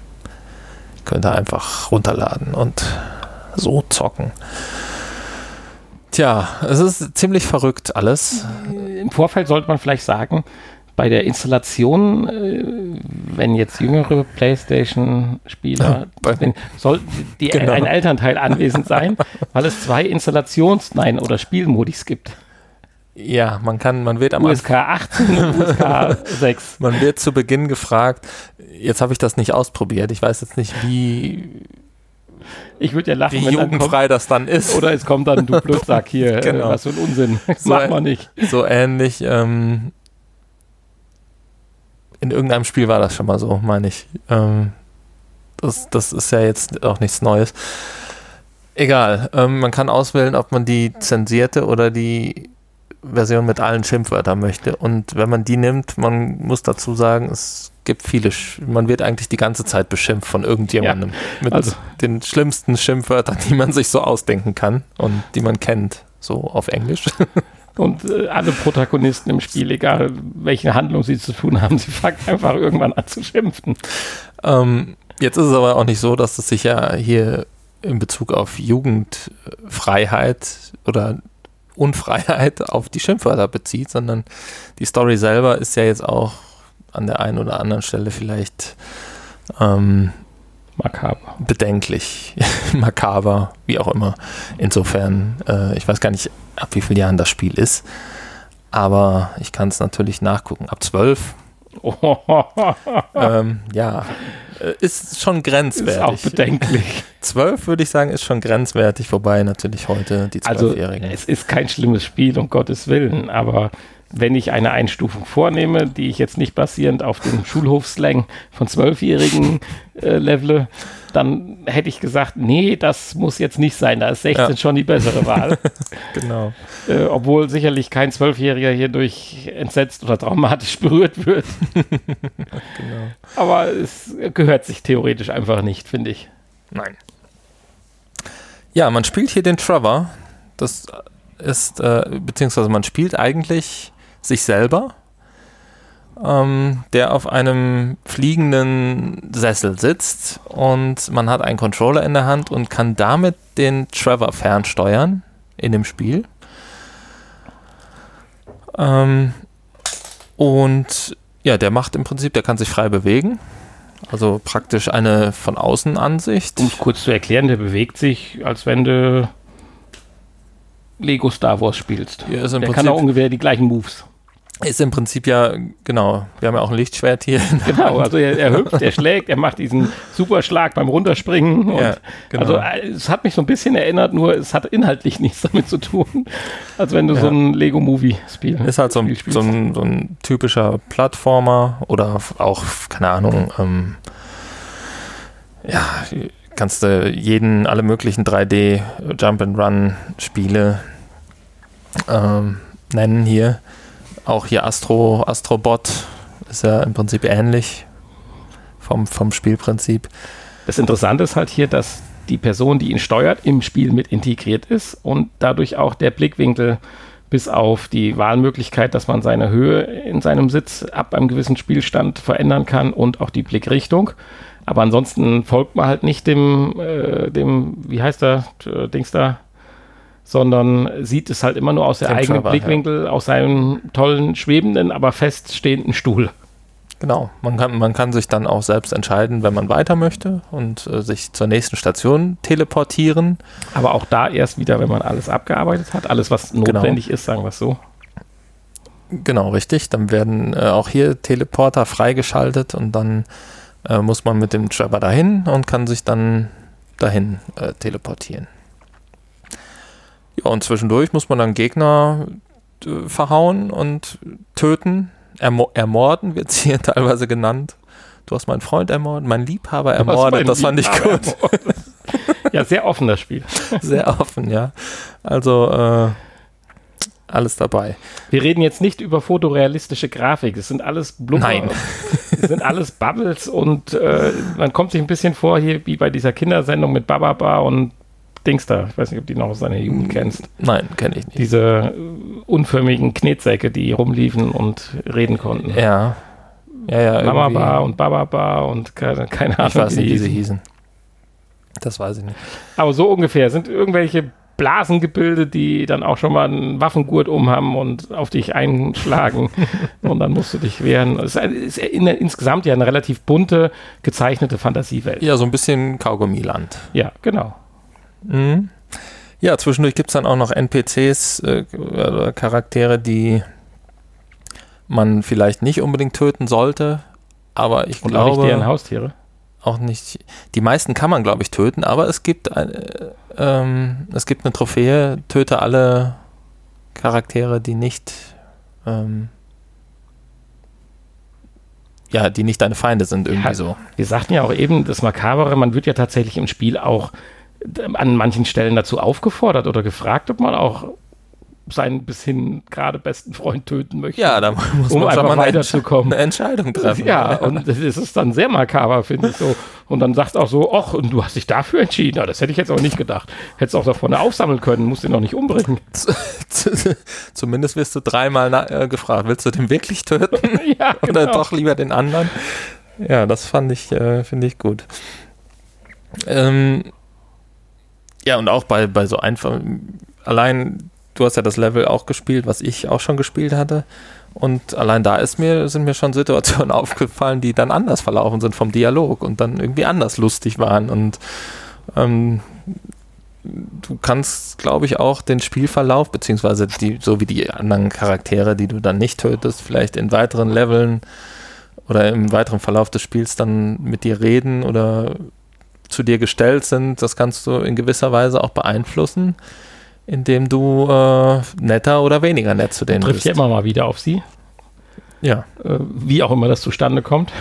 A: Könnt ihr einfach runterladen und so zocken. Tja, es ist ziemlich verrückt alles.
B: Im Vorfeld sollte man vielleicht sagen, bei der Installation, äh, wenn jetzt jüngere PlayStation-Spieler, wenn, sollten die
A: Genau.
B: ein Elternteil anwesend sein, weil es zwei Installations-, nein, oder Spielmodis gibt.
A: Ja, man kann, man wird am
B: USK 18 und USK 6.
A: man wird zu Beginn gefragt, jetzt habe ich das nicht ausprobiert, ich weiß jetzt nicht, wie,
B: Ich würde ja lachen,
A: wie
B: wenn dann kommt,
A: jugendfrei das dann ist.
B: oder es kommt dann, du Blödsack hier,
A: Genau.
B: äh, was für ein Unsinn.
A: So,
B: macht man nicht.
A: so ähnlich. Ähm, in irgendeinem Spiel war das schon mal so, meine ich. Ähm, das, das ist ja jetzt auch nichts Neues. Egal, ähm, man kann auswählen, ob man die zensierte oder die Version mit allen Schimpfwörtern möchte. Und wenn man die nimmt, man muss dazu sagen, es gibt viele, Sch man wird eigentlich die ganze Zeit beschimpft von irgendjemandem. mit
B: also-
A: den schlimmsten Schimpfwörtern, die man sich so ausdenken kann und die man kennt, so auf Englisch.
B: Und äh, alle Protagonisten im Spiel, egal welche Handlung sie zu tun haben, sie fangen einfach irgendwann an zu schimpfen.
A: Ähm, jetzt ist es aber auch nicht so, dass es sich ja hier in Bezug auf Jugendfreiheit oder Unfreiheit auf die Schimpfwörter bezieht, sondern die Story selber ist ja jetzt auch an der einen oder anderen Stelle vielleicht ähm,
B: Makaber.
A: bedenklich, makaber, wie auch immer. Insofern, äh, ich weiß gar nicht, ab wie vielen Jahren das Spiel ist, aber ich kann es natürlich nachgucken. Ab zwölf, ähm, ja, ist schon
B: ist auch
A: grenzwertig.
B: bedenklich.
A: Zwölf würde ich sagen, ist schon grenzwertig, wobei natürlich heute die
B: Also
A: Zwölfjährigen.
B: es ist kein schlimmes Spiel, um Gottes Willen, aber wenn ich eine Einstufung vornehme, die ich jetzt nicht basierend auf dem Schulhofslang von Zwölfjährigen äh, levele, dann hätte ich gesagt, nee, das muss jetzt nicht sein, da ist 16
A: Ja.
B: schon die bessere Wahl.
A: genau.
B: äh, obwohl sicherlich kein Zwölfjähriger hierdurch entsetzt oder traumatisch berührt wird.
A: genau.
B: Aber es gehört sich theoretisch einfach nicht, finde ich.
A: Nein. Ja, man spielt hier den Trevor. Das ist, äh, beziehungsweise man spielt eigentlich sich selber, ähm, der auf einem fliegenden Sessel sitzt und man hat einen Controller in der Hand und kann damit den Trevor fernsteuern in dem Spiel. Ähm, und ja, der macht im Prinzip, der kann sich frei bewegen. Also praktisch eine von außen Ansicht.
B: Um es kurz zu erklären, der bewegt sich, als wenn du Lego Star Wars spielst.
A: Ja,
B: der
A: Prinzip-
B: kann auch ungefähr die gleichen Moves.
A: Ist im Prinzip ja, genau, wir haben ja auch ein Lichtschwert hier.
B: Genau, also er, er hüpft, er schlägt, er macht diesen Superschlag beim Runterspringen. Und
A: Ja, genau.
B: Also äh, es hat mich so ein bisschen erinnert, nur es hat inhaltlich nichts damit zu tun, als wenn du
A: Ja.
B: so ein Lego-Movie spielst.
A: Ist halt so ein, so, ein, so ein typischer Plattformer oder auch, keine Ahnung, ähm, ja, kannst du jeden, alle möglichen 3D Jump and Run Spiele ähm, nennen hier. Auch hier Astro, Astrobot ist ja im Prinzip ähnlich vom, vom Spielprinzip.
B: Das Interessante ist halt hier, dass die Person, die ihn steuert, im Spiel mit integriert ist und dadurch auch der Blickwinkel bis auf die Wahlmöglichkeit, dass man seine Höhe in seinem Sitz ab einem gewissen Spielstand verändern kann und auch die Blickrichtung. Aber ansonsten folgt man halt nicht dem, äh, dem wie heißt der, äh, Dings da, sondern sieht es halt immer nur aus der
A: Dem
B: eigenen
A: Server,
B: Blickwinkel, aus seinem tollen, schwebenden, aber feststehenden Stuhl.
A: Genau, man kann, man kann sich dann auch selbst entscheiden, wenn man weiter möchte und äh, sich zur nächsten Station teleportieren.
B: Aber auch da erst wieder, wenn man alles abgearbeitet hat, alles, was notwendig ist, sagen wir es so.
A: Genau, richtig. Dann werden äh, auch hier Teleporter freigeschaltet und dann äh, muss man mit dem Trapper dahin und kann sich dann dahin äh, teleportieren. Und zwischendurch muss man dann Gegner äh, verhauen und töten. Ermo ermorden wird hier teilweise genannt. Du hast meinen Freund ermordet, meinen Liebhaber ermordet, das fand ich gut.
B: ja, sehr offen das Spiel.
A: Sehr offen, ja. Also äh, alles dabei.
B: Wir reden jetzt nicht über fotorealistische Grafik. Es sind alles Blubber.
A: Nein.
B: Es sind alles Bubbles und äh, man kommt sich ein bisschen vor hier wie bei dieser Kindersendung mit Bababa und Dings da. Ich weiß nicht, ob du die noch aus deiner Jugend kennst.
A: Nein, kenne ich nicht.
B: Diese unförmigen Knetsäcke, die rumliefen und reden konnten.
A: Ja. Ja, ja.
B: Mama Bar und Baba Bar und keine, keine Ahnung.
A: Ich weiß nicht, wie sie
B: hießen.
A: Das weiß ich nicht.
B: Aber so ungefähr sind irgendwelche Blasengebilde, die dann auch schon mal einen Waffengurt umhaben und auf dich einschlagen und dann musst du dich wehren. Es ist, ein- ist in, insgesamt ja eine relativ bunte, gezeichnete Fantasiewelt.
A: Ja, so ein bisschen Kaugummiland.
B: Ja, genau.
A: Mhm. Ja, zwischendurch gibt es dann auch noch NPCs, äh, oder Charaktere, die man vielleicht nicht unbedingt töten sollte. Aber ich
B: Und auch nicht
A: glaube
B: deren Haustiere.
A: auch nicht. Die meisten kann man, glaube ich, töten, aber es gibt, äh, ähm, es gibt eine Trophäe, töte alle Charaktere, die nicht ähm, ja, die nicht deine Feinde sind, irgendwie
B: Ja.
A: so.
B: Wir sagten ja auch eben, das Makabere, man wird ja tatsächlich im Spiel auch an manchen Stellen dazu aufgefordert oder gefragt, ob man auch seinen bis hin gerade besten Freund töten möchte.
A: Ja, da muss
B: Um
A: man
B: einfach
A: mal
B: weiterzukommen.
A: eine Entscheidung treffen.
B: Ja, und das ist dann sehr makaber, finde ich so. Und dann sagst auch so, ach, und du hast dich dafür entschieden. Ja, das hätte ich jetzt auch nicht gedacht. Hättest auch davon aufsammeln können, musst den noch nicht umbringen.
A: Zumindest wirst du dreimal äh, gefragt, willst du den wirklich töten
B: ja,
A: oder
B: genau.
A: doch lieber den anderen? Ja, das fand ich, äh, finde ich gut. Ähm, ja, und auch bei, bei so einfach, allein, du hast ja das Level auch gespielt, was ich auch schon gespielt hatte. Und allein da ist mir, sind mir schon Situationen aufgefallen, die dann anders verlaufen sind vom Dialog und dann irgendwie anders lustig waren. Und ähm, du kannst, glaube ich, auch den Spielverlauf, beziehungsweise die, so wie die anderen Charaktere, die du dann nicht tötest, vielleicht in weiteren Leveln oder im weiteren Verlauf des Spiels dann mit dir reden oder zu dir gestellt sind, das kannst du in gewisser Weise auch beeinflussen, indem du äh, netter oder weniger nett zu denen
B: Trifft
A: bist.
B: ja immer mal wieder auf sie.
A: Ja,
B: äh, wie auch immer das zustande kommt.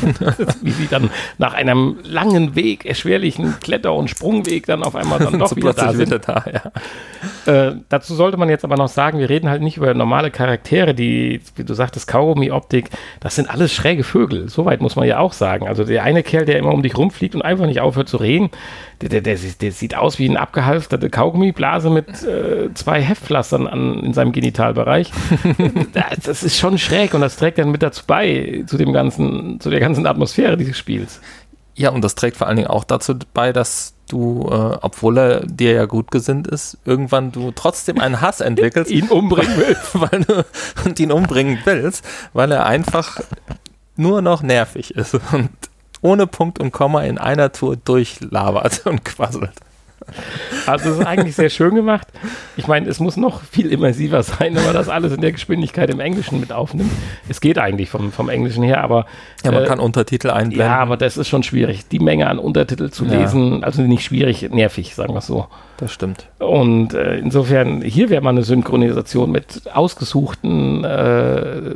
B: wie sie dann nach einem langen Weg, erschwerlichen Kletter- und Sprungweg dann auf einmal dann doch
A: so
B: wieder da sind.
A: wieder da, ja.
B: Äh, dazu sollte man jetzt aber noch sagen, wir reden halt nicht über normale Charaktere, die, wie du sagtest, Kaugummi-Optik, das sind alles schräge Vögel. Soweit muss man ja auch sagen. Also der eine Kerl, der immer um dich rumfliegt und einfach nicht aufhört zu reden, der, der, der, sieht- der sieht aus wie eine abgehalfterte Kaugummiblase mit äh, zwei Heftpflastern an, in seinem Genitalbereich. das, das ist schon schräg und das trägt dann mit dazu bei, zu dem ganzen, zu der ganzen Atmosphäre dieses Spiels.
A: Ja, und das trägt vor allen Dingen auch dazu bei, dass du, äh, obwohl er dir ja gut gesinnt ist, irgendwann du trotzdem einen Hass entwickelst,
B: Ihn umbringen will.
A: weil du und ihn umbringen willst, weil er einfach nur noch nervig ist und ohne Punkt und Komma in einer Tour durchlabert und quasselt.
B: Also es ist eigentlich sehr schön gemacht. Ich meine, es muss noch viel immersiver sein, wenn man das alles in der Geschwindigkeit im Englischen mit aufnimmt. Es geht eigentlich vom, vom Englischen her, aber
A: Ja, man
B: äh,
A: kann Untertitel einblenden.
B: ja, aber das ist schon schwierig, die Menge an Untertitel zu
A: Ja.
B: lesen. Also nicht schwierig, nervig, sagen wir es so.
A: das stimmt.
B: Und äh, insofern, hier wäre mal eine Synchronisation mit ausgesuchten äh,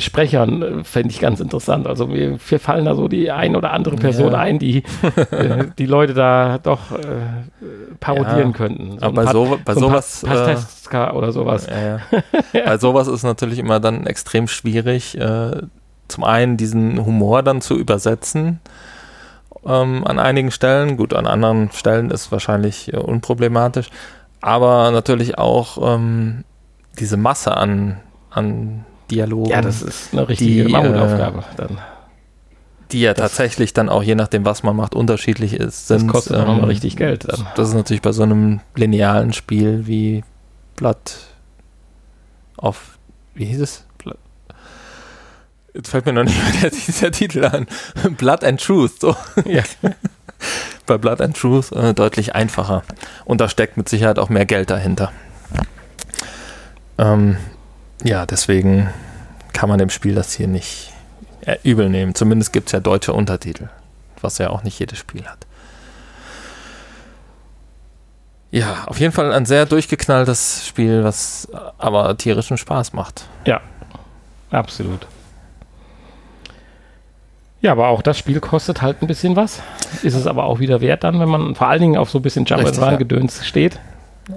B: Sprechern äh, fände ich ganz interessant. Also mir, mir fallen da so die ein oder andere Person
A: Ja.
B: ein, die äh, die Leute da doch äh, parodieren
A: Ja,
B: könnten.
A: aber bei so- bei
B: ein
A: sowas, äh,
B: Pasteska oder sowas.
A: Ja. Bei sowas ist natürlich immer dann extrem schwierig, äh, zum einen diesen Humor dann zu übersetzen ähm, an einigen Stellen. Gut, an anderen Stellen ist wahrscheinlich unproblematisch, aber natürlich auch ähm, diese Masse an, an Dialogen,
B: Ja, das ist eine richtige
A: die, äh,
B: Mammutaufgabe dann.
A: die ja
B: das-
A: tatsächlich dann auch je nachdem, was man macht, unterschiedlich ist.
B: Das
A: sind,
B: kostet auch
A: ähm,
B: nochmal richtig Geld dann.
A: Das ist natürlich bei so einem linearen Spiel wie Blood auf, wie hieß es? Blood- Jetzt fällt mir noch nicht mehr der, dieser Titel an. Blood and Truth. So.
B: Ja.
A: Bei Blood and Truth äh, deutlich einfacher. Und da steckt mit Sicherheit auch mehr Geld dahinter. Ähm, ja, deswegen kann man dem Spiel das hier nicht äh, übel nehmen. Zumindest gibt es ja deutsche Untertitel, was ja auch nicht jedes Spiel hat. Ja, auf jeden Fall ein sehr durchgeknalltes Spiel, was aber tierischen Spaß macht.
B: Absolut. Ja, aber auch das Spiel kostet halt ein bisschen was. Ist es aber auch wieder wert dann, wenn man vor allen Dingen auf so ein bisschen Jump and Run
A: ja.
B: Gedöns steht.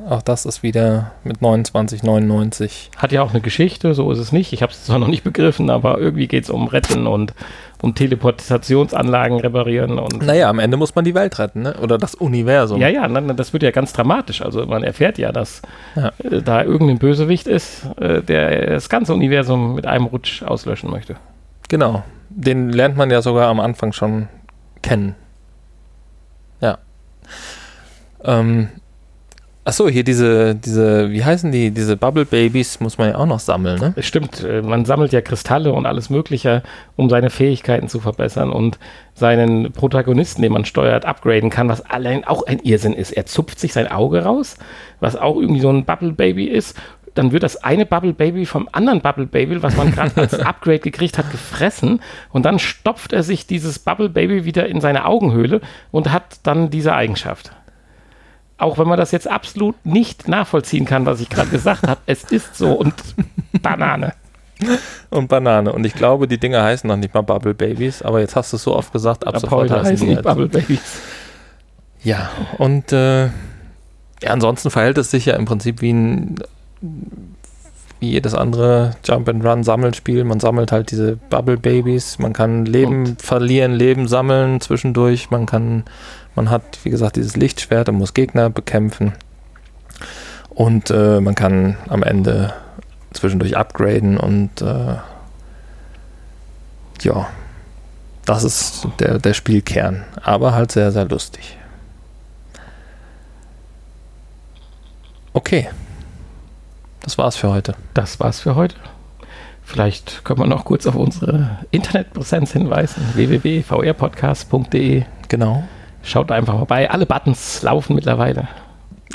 A: Auch das ist wieder mit 29,99.
B: Hat ja auch eine Geschichte, so ist es nicht. Ich habe es zwar noch nicht begriffen, aber irgendwie geht es um Retten und um Teleportationsanlagen reparieren und
A: Naja, am Ende muss man die Welt retten, ne? oder das Universum.
B: Ja, ja, das wird ja ganz dramatisch. Also man erfährt ja, dass
A: Ja.
B: äh, da irgendein Bösewicht ist, äh, der das ganze Universum mit einem Rutsch auslöschen möchte.
A: Genau. Den lernt man ja sogar am Anfang schon kennen. Ja. Ähm, achso, hier diese, diese, wie heißen die, diese Bubble Babies muss man ja auch noch sammeln, ne?
B: Es stimmt, äh, man sammelt ja Kristalle und alles Mögliche, um seine Fähigkeiten zu verbessern und seinen Protagonisten, den man steuert, upgraden kann, was allein auch ein Irrsinn ist. Er zupft sich sein Auge raus, was auch irgendwie so ein Bubble Baby ist. Dann wird das eine Bubble Baby vom anderen Bubble Baby, was man gerade als Upgrade gekriegt hat, gefressen. Und dann stopft er sich dieses Bubble Baby wieder in seine Augenhöhle und hat dann diese Eigenschaft. Auch wenn man das jetzt absolut nicht nachvollziehen kann, was ich gerade gesagt habe, es ist so und Banane.
A: Und Banane. Und ich glaube, die Dinger heißen noch nicht mal Bubble Babies, aber jetzt hast du es so oft gesagt, ab,
B: Ab
A: sofort heißen
B: heißen
A: die halt
B: Bubble. Babies.
A: Ja, und äh, ja, ansonsten verhält es sich ja im Prinzip wie ein wie jedes andere Jump and Run Sammelspiel. Man sammelt halt diese Bubble Babies. Man kann Leben verlieren, Leben sammeln zwischendurch. Man kann, man hat, wie gesagt, dieses Lichtschwert und muss Gegner bekämpfen. Und äh, man kann am Ende zwischendurch upgraden und äh, ja, das ist der, der Spielkern. Aber halt sehr, sehr lustig. Okay. Das war's für heute.
B: Das war's für heute. Vielleicht können wir noch kurz auf unsere Internetpräsenz hinweisen: www.vrpodcast.de.
A: Genau.
B: Schaut einfach vorbei. Alle Buttons laufen mittlerweile.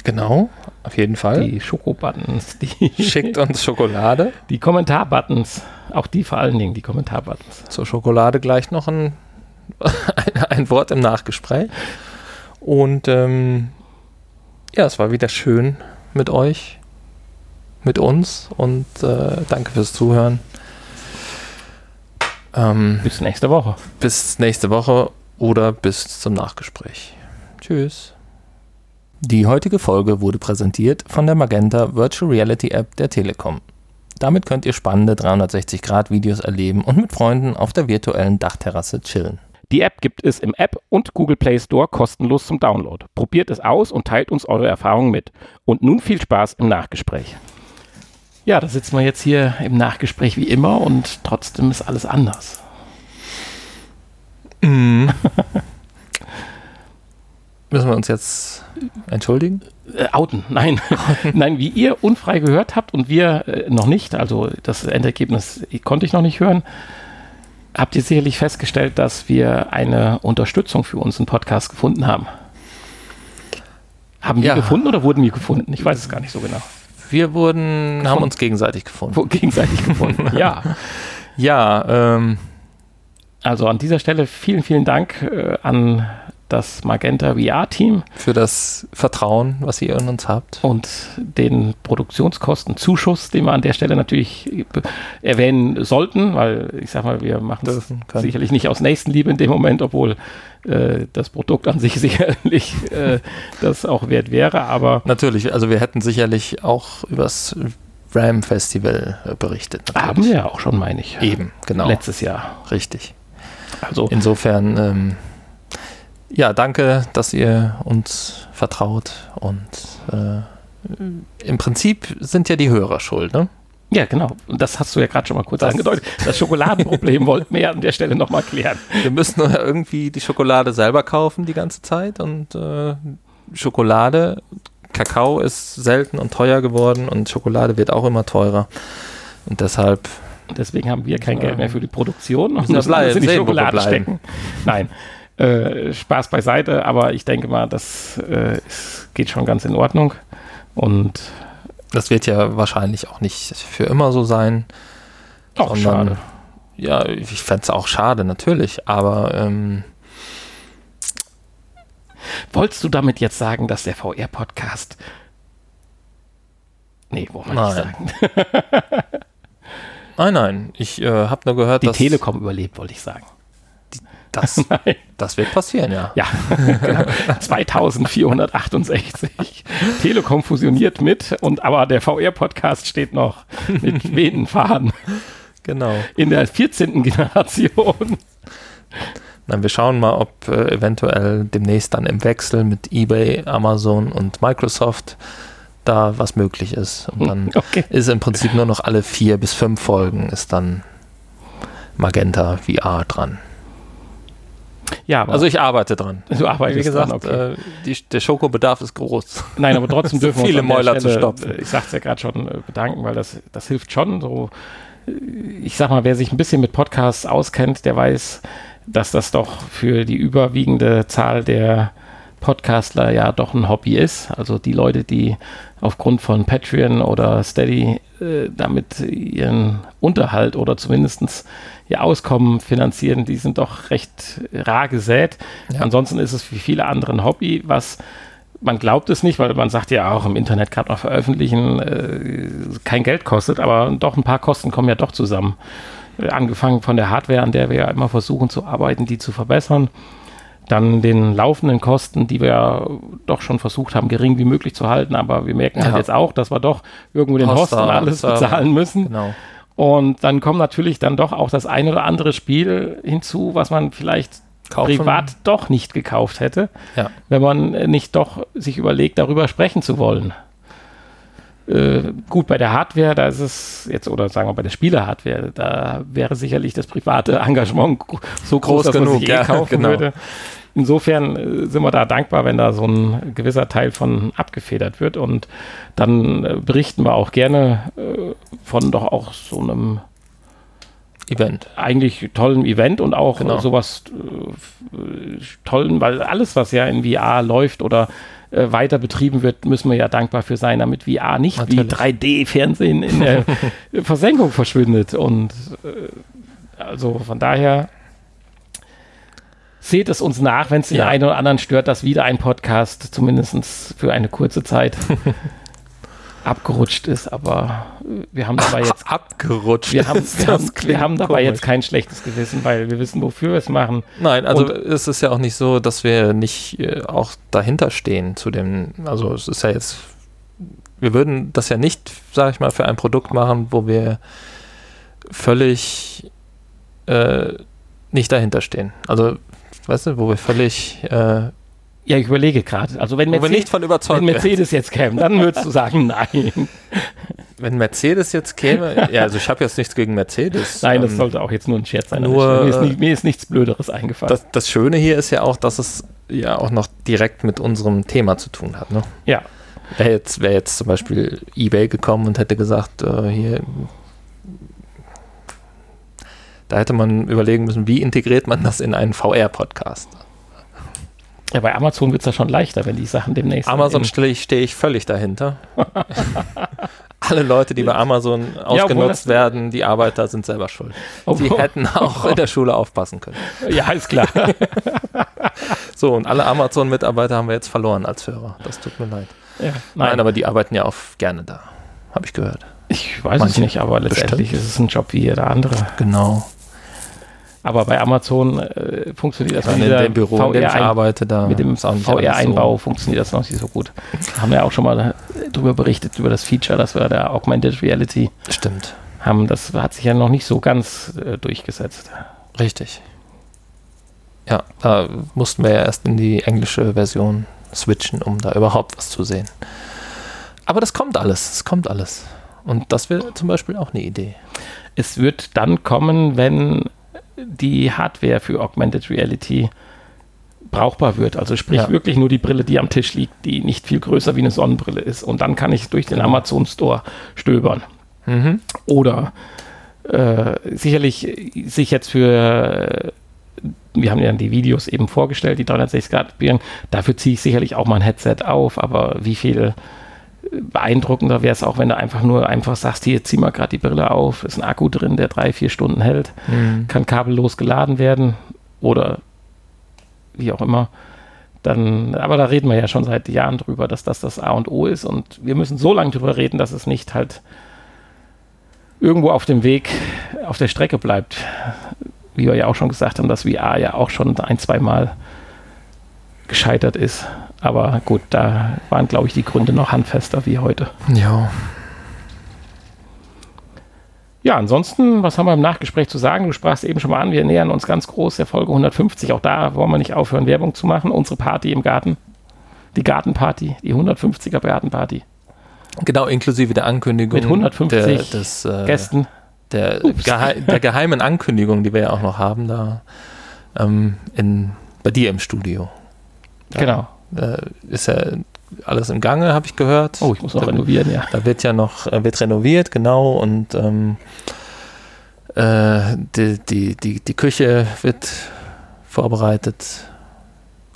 A: Genau. Auf jeden Fall.
B: Die Schoko-Buttons, die,
A: Schickt uns Schokolade.
B: die Kommentar-Buttons. Auch die vor allen Dingen, die Kommentar-Buttons.
A: Zur Schokolade gleich noch ein, ein, ein Wort im Nachgespräch. Und ähm, ja, es war wieder schön mit euch, mit uns und äh, danke fürs Zuhören. Ähm,
B: Bis nächste Woche.
A: bis nächste Woche oder bis zum Nachgespräch. Tschüss. Die heutige Folge wurde präsentiert von der Magenta Virtual Reality App der Telekom. Damit könnt ihr spannende 360-Grad-Videos erleben und mit Freunden auf der virtuellen Dachterrasse chillen.
B: Die App gibt es im App und Google Play Store kostenlos zum Download. Probiert es aus und teilt uns eure Erfahrungen mit. Und nun viel Spaß im Nachgespräch. Ja, da sitzen wir jetzt hier im Nachgespräch wie immer und trotzdem ist alles anders.
A: Müssen wir uns jetzt entschuldigen?
B: Äh, outen, nein. nein, wie ihr unfrei gehört habt und wir äh, noch nicht, also das Endergebnis konnte ich noch nicht hören, habt ihr sicherlich festgestellt, dass wir eine Unterstützung für unseren Podcast gefunden haben. Haben wir
A: Ja.
B: gefunden oder wurden wir gefunden? Ich weiß es gar nicht so genau.
A: Wir wurden, haben uns gegenseitig gefunden.
B: Gegenseitig gefunden. ja.
A: Ja, ähm,
B: Also an dieser Stelle vielen, vielen Dank äh, an das Magenta VR-Team.
A: Für das Vertrauen, was ihr in uns habt.
B: Und den Produktionskostenzuschuss, den wir an der Stelle natürlich erwähnen sollten, weil ich sag mal, wir machen das sicherlich nicht aus Nächstenliebe in dem Moment, obwohl äh, das Produkt an sich sicherlich äh, das auch wert wäre, aber.
A: Natürlich, also wir hätten sicherlich auch übers Ram Festival äh, berichtet.
B: Natürlich. Haben wir ja auch schon, meine ich.
A: Eben, genau.
B: Letztes Jahr.
A: Richtig. Also insofern, ähm, ja, danke, dass ihr uns vertraut und äh, im Prinzip sind ja die Hörer schuld, ne?
B: Ja, genau. Und das hast du ja gerade schon mal kurz das angedeutet. Das Schokoladenproblem wollten wir ja an der Stelle nochmal klären.
A: Wir müssen ja irgendwie die Schokolade selber kaufen die ganze Zeit und äh, Schokolade, Kakao ist selten und teuer geworden und Schokolade wird auch immer teurer. Und deshalb
B: Deswegen haben wir kein Geld mehr für die Produktion und müssen alles in die Schokolade stecken. Nein, äh, Spaß beiseite, aber ich denke mal, das äh, ist, geht schon ganz in Ordnung. Und
A: das wird ja wahrscheinlich auch nicht für immer so sein.
B: Auch schade.
A: Ja, ich fände es auch schade, natürlich, aber ähm,
B: Wolltest du damit jetzt sagen, dass der VR-Podcast
A: Nee, wo man nicht sagen. Nein, nein. Ich äh, habe nur gehört,
B: Die dass. Die Telekom überlebt, wollte ich sagen.
A: Die, das, das wird passieren, ja.
B: Ja, genau. 2468. Telekom fusioniert mit, und aber der VR-Podcast steht noch mit Schweden fahren.
A: Genau.
B: In der 14. Generation.
A: Nein, wir schauen mal, ob äh, eventuell demnächst dann im Wechsel mit eBay, Amazon und Microsoft da was möglich ist. Und dann okay. ist im Prinzip nur noch alle vier bis fünf Folgen ist dann Magenta VR dran.
B: Ja,
A: also ich arbeite dran.
B: Du arbeitest
A: Wie gesagt, dran, okay. äh, die, der Schokobedarf ist groß.
B: Nein, aber trotzdem dürfen
A: viele wir uns Mäuler Stelle, zu stopfen.
B: Ich sag's ja gerade schon, äh, bedanken, weil das, das hilft schon. So, äh, ich sag mal, wer sich ein bisschen mit Podcasts auskennt, der weiß, dass das doch für die überwiegende Zahl der Podcastler ja doch ein Hobby ist. Also die Leute, die aufgrund von Patreon oder Steady äh, damit ihren Unterhalt oder zumindest ihr Auskommen finanzieren, die sind doch recht rar gesät. Ja. Ansonsten ist es wie viele andere ein Hobby, was man glaubt es nicht, weil man sagt ja auch im Internet gerade noch veröffentlichen, äh, kein Geld kostet, aber doch ein paar Kosten kommen ja doch zusammen. Äh, angefangen von der Hardware, an der wir ja immer versuchen zu arbeiten, die zu verbessern dann den laufenden Kosten, die wir doch schon versucht haben, gering wie möglich zu halten, aber wir merken halt ja. halt jetzt auch, dass wir doch irgendwo den Host und alles bezahlen müssen. Genau. Und dann kommt natürlich dann doch auch das ein oder andere Spiel hinzu, was man vielleicht Kaufen. privat doch nicht gekauft hätte, ja. wenn man nicht doch sich überlegt, darüber sprechen zu wollen. Äh, gut, bei der Hardware, da ist es jetzt, oder sagen wir bei der Spiele-Hardware, da wäre sicherlich das private Engagement so groß, groß dass genug, man sich eh ja, kaufen genau. würde. Insofern äh, sind wir da dankbar, wenn da so ein gewisser Teil von abgefedert wird. Und dann äh, berichten wir auch gerne von doch auch so einem Event. Eigentlich tollen Event und auch genau. sowas äh, tollen, weil alles, was ja in VR läuft oder äh, weiter betrieben wird, müssen wir ja dankbar für sein, damit VR nicht Natürlich. wie 3D-Fernsehen in der Versenkung verschwindet. Und äh, also von daher seht es uns nach, wenn es den ja. einen oder anderen stört, dass wieder ein Podcast zumindest für eine kurze Zeit abgerutscht ist, aber wir haben dabei jetzt
A: abgerutscht.
B: Wir haben, wir haben, wir haben dabei komisch. jetzt kein schlechtes Gewissen, weil wir wissen, wofür wir es machen.
A: Nein, also Und es ist ja auch nicht so, dass wir nicht äh, auch dahinter stehen zu dem, also es ist ja jetzt, wir würden das ja nicht, sage ich mal, für ein Produkt machen, wo wir völlig äh, nicht dahinter stehen. Also, weißt du, wo wir völlig äh,
B: ja, ich überlege gerade. Also wenn
A: Mercedes, nicht von überzeugt
B: wenn Mercedes jetzt käme, dann würdest du sagen, nein.
A: Wenn Mercedes jetzt käme, ja, also ich habe jetzt nichts gegen Mercedes.
B: Nein, das ähm, sollte auch jetzt nur ein Scherz sein.
A: Nur,
B: mir, ist nicht, mir ist nichts Blöderes eingefallen.
A: Das, das, Schöne hier ist ja auch, dass es ja auch noch direkt mit unserem Thema zu tun hat. Ne?
B: Ja.
A: Wäre jetzt, wär jetzt zum Beispiel eBay gekommen und hätte gesagt, äh, hier, da hätte man überlegen müssen, wie integriert man das in einen VR-Podcast.
B: Ja, bei Amazon wird es ja schon leichter, wenn die Sachen demnächst.
A: Amazon stehe ich, steh ich völlig dahinter. Alle Leute, die bei Amazon ausgenutzt ja, werden, die Arbeiter sind selber schuld. Die hätten auch in der Schule aufpassen können.
B: Ja, ist klar.
A: So, und alle Amazon-Mitarbeiter haben wir jetzt verloren als Hörer. Das tut mir leid.
B: Ja,
A: Nein,
B: nein,
A: aber die arbeiten ja auch gerne da. Habe ich gehört.
B: ich weiß es
A: manche
B: nicht, aber letztendlich ist es ein Job wie jeder andere.
A: Genau.
B: Aber bei Amazon äh, funktioniert das
A: Ja,
B: mit
A: dem Büro, in dem ich arbeite, da
B: mit dem VR-Einbau funktioniert das noch nicht so gut. Haben wir auch schon mal darüber berichtet, über das Feature, das wir der Augmented Reality
A: So. Stimmt.
B: haben. Das hat sich ja noch nicht so ganz äh, durchgesetzt.
A: Richtig. Ja, da mussten wir ja erst in die englische Version switchen, um da überhaupt was zu sehen. Aber das kommt alles, es kommt alles. Und das wäre zum Beispiel auch eine Idee.
B: Es wird dann kommen, wenn die Hardware für Augmented Reality brauchbar wird. Also sprich
A: Ja.
B: wirklich nur die Brille, die am Tisch liegt, die nicht viel größer wie eine Sonnenbrille ist. Und dann kann ich durch den. Amazon Store stöbern.
A: Mhm.
B: Oder äh, sicherlich sich jetzt für, wir haben ja die Videos eben vorgestellt, die 360 Grad Birnen, dafür ziehe ich sicherlich auch mein Headset auf, aber wie viel beeindruckender wäre es auch, wenn du einfach nur einfach sagst, hier zieh mal gerade die Brille auf, ist ein Akku drin, der drei, vier Stunden hält,
A: Mhm.
B: kann kabellos geladen werden oder wie auch immer. Dann, aber da reden wir ja schon seit Jahren drüber, dass das das A und O ist und wir müssen so lange drüber reden, dass es nicht halt irgendwo auf dem Weg, auf der Strecke bleibt. Wie wir ja auch schon gesagt haben, dass VR ja auch schon ein, zwei Mal gescheitert ist. Aber gut, da waren, glaube ich, die Gründe noch handfester wie heute.
A: Ja.
B: Ja, ansonsten, was haben wir im Nachgespräch zu sagen? Du sprachst eben schon mal an, wir nähern uns ganz groß der Folge 150. Auch da wollen wir nicht aufhören, Werbung zu machen. Unsere Party im Garten, die Gartenparty, die 150er Gartenparty
A: Genau, inklusive der Ankündigung.
B: Mit 150
A: der, des, äh,
B: Gästen.
A: Der, gehe der geheimen Ankündigung, die wir ja auch noch haben, da ähm, in, bei dir im Studio. Da,
B: Genau.
A: Äh, ist ja alles im Gange, habe ich gehört.
B: Oh, ich muss noch
A: da,
B: renovieren, ja.
A: Da wird ja noch, äh, wird renoviert, genau, und ähm, äh, die, die, die, die Küche wird vorbereitet.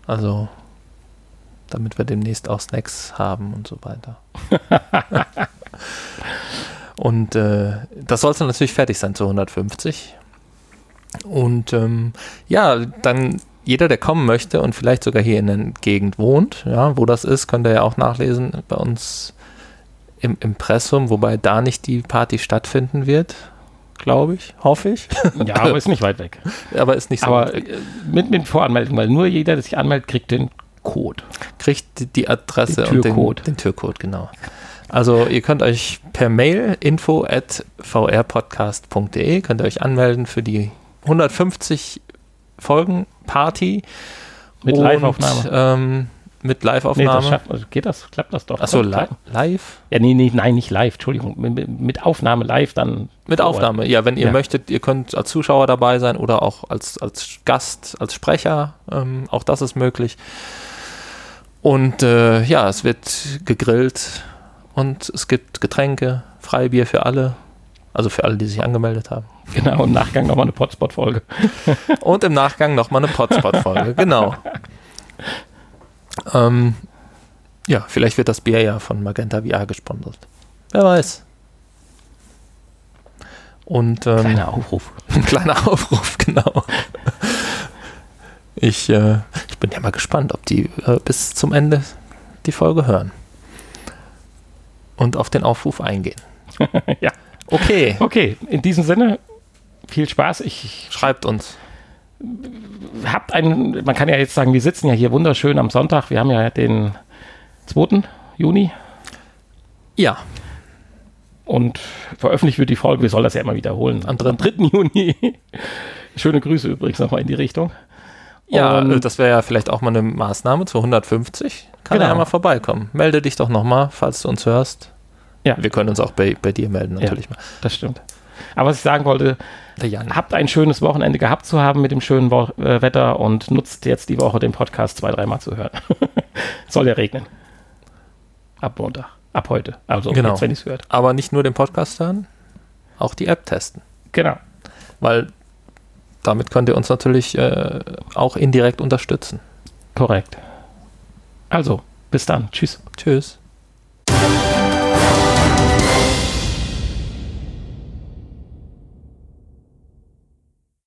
A: Also, damit wir demnächst auch Snacks haben und so weiter. und äh, das sollte natürlich fertig sein zu 150. Und ähm, ja, dann jeder, der kommen möchte und vielleicht sogar hier in der Gegend wohnt, ja, wo das ist, könnt ihr ja auch nachlesen bei uns im Impressum, wobei da nicht die Party stattfinden wird, glaube ich, hoffe ich.
B: Ja, aber ist nicht weit weg.
A: Aber ist nicht so.
B: Aber äh, mit, mit Voranmeldung, weil nur jeder, der sich anmeldet, kriegt den Code.
A: kriegt die, Adresse
B: Den
A: und den, den Türcode, genau. Also ihr könnt euch per Mail info at vrpodcast.de könnt ihr euch anmelden für die 150 Folgen Party.
B: Mit
A: Und,
B: Live-Aufnahme.
A: Ähm, mit
B: Nee, das
A: Live-Aufnahme.
B: schafft, also geht das? Klappt das doch?
A: Achso, li live?
B: Ja, nee, nee, nein, nicht live, Entschuldigung. Mit, mit- Aufnahme live dann.
A: Mit. Aufnahme, ja, wenn ihr
B: Ja.
A: möchtet, ihr könnt als Zuschauer dabei sein oder auch als, als Gast, als Sprecher, ähm, auch das ist möglich. Und äh, ja, es wird gegrillt und es gibt Getränke, Freibier für alle, also für alle, die sich angemeldet haben.
B: Genau, im Nachgang nochmal eine Potspot-Folge.
A: Und im Nachgang nochmal eine Potspot-Folge, genau. Ähm, ja, vielleicht wird das Bier ja von Magenta VR gesponsert. Wer weiß. Und ähm,
B: Kleiner Aufruf.
A: Ein kleiner Aufruf, genau. Ich, äh, ich bin ja mal gespannt, ob die äh, bis zum Ende die Folge hören. Und auf den Aufruf eingehen.
B: ja.
A: Okay,
B: Okay, in diesem Sinne, viel Spaß. Ich
A: schreibt uns.
B: habt einen, man kann ja jetzt sagen, wir sitzen ja hier wunderschön am Sonntag. Wir haben ja den 2. Juni
A: Ja,
B: und veröffentlicht wird die Folge, wir sollen das ja immer wiederholen.
A: Am 3.
B: 3. Juni. Schöne Grüße übrigens nochmal in die Richtung.
A: ja
B: Und-
A: äh, das wäre ja vielleicht auch mal eine Maßnahme zu 150. Kann
B: Genau.
A: er ja mal vorbeikommen. Melde dich doch nochmal, falls du uns hörst.
B: Ja.
A: Wir können uns auch bei, bei dir melden,
B: Ja.
A: natürlich mal.
B: Das stimmt. Aber was ich sagen wollte, habt ein schönes Wochenende gehabt zu haben mit dem schönen Wo äh, Wetter und nutzt jetzt die Woche den Podcast zwei, dreimal zu hören. Soll ja regnen. Ab Montag. Ab heute. Also
A: Genau.
B: jetzt, wenn ihr es hört.
A: Aber nicht nur den Podcast hören, auch die App testen.
B: Genau.
A: weil damit könnt ihr uns natürlich äh, auch indirekt unterstützen.
B: Korrekt. Also, bis dann. Tschüss.
A: Tschüss.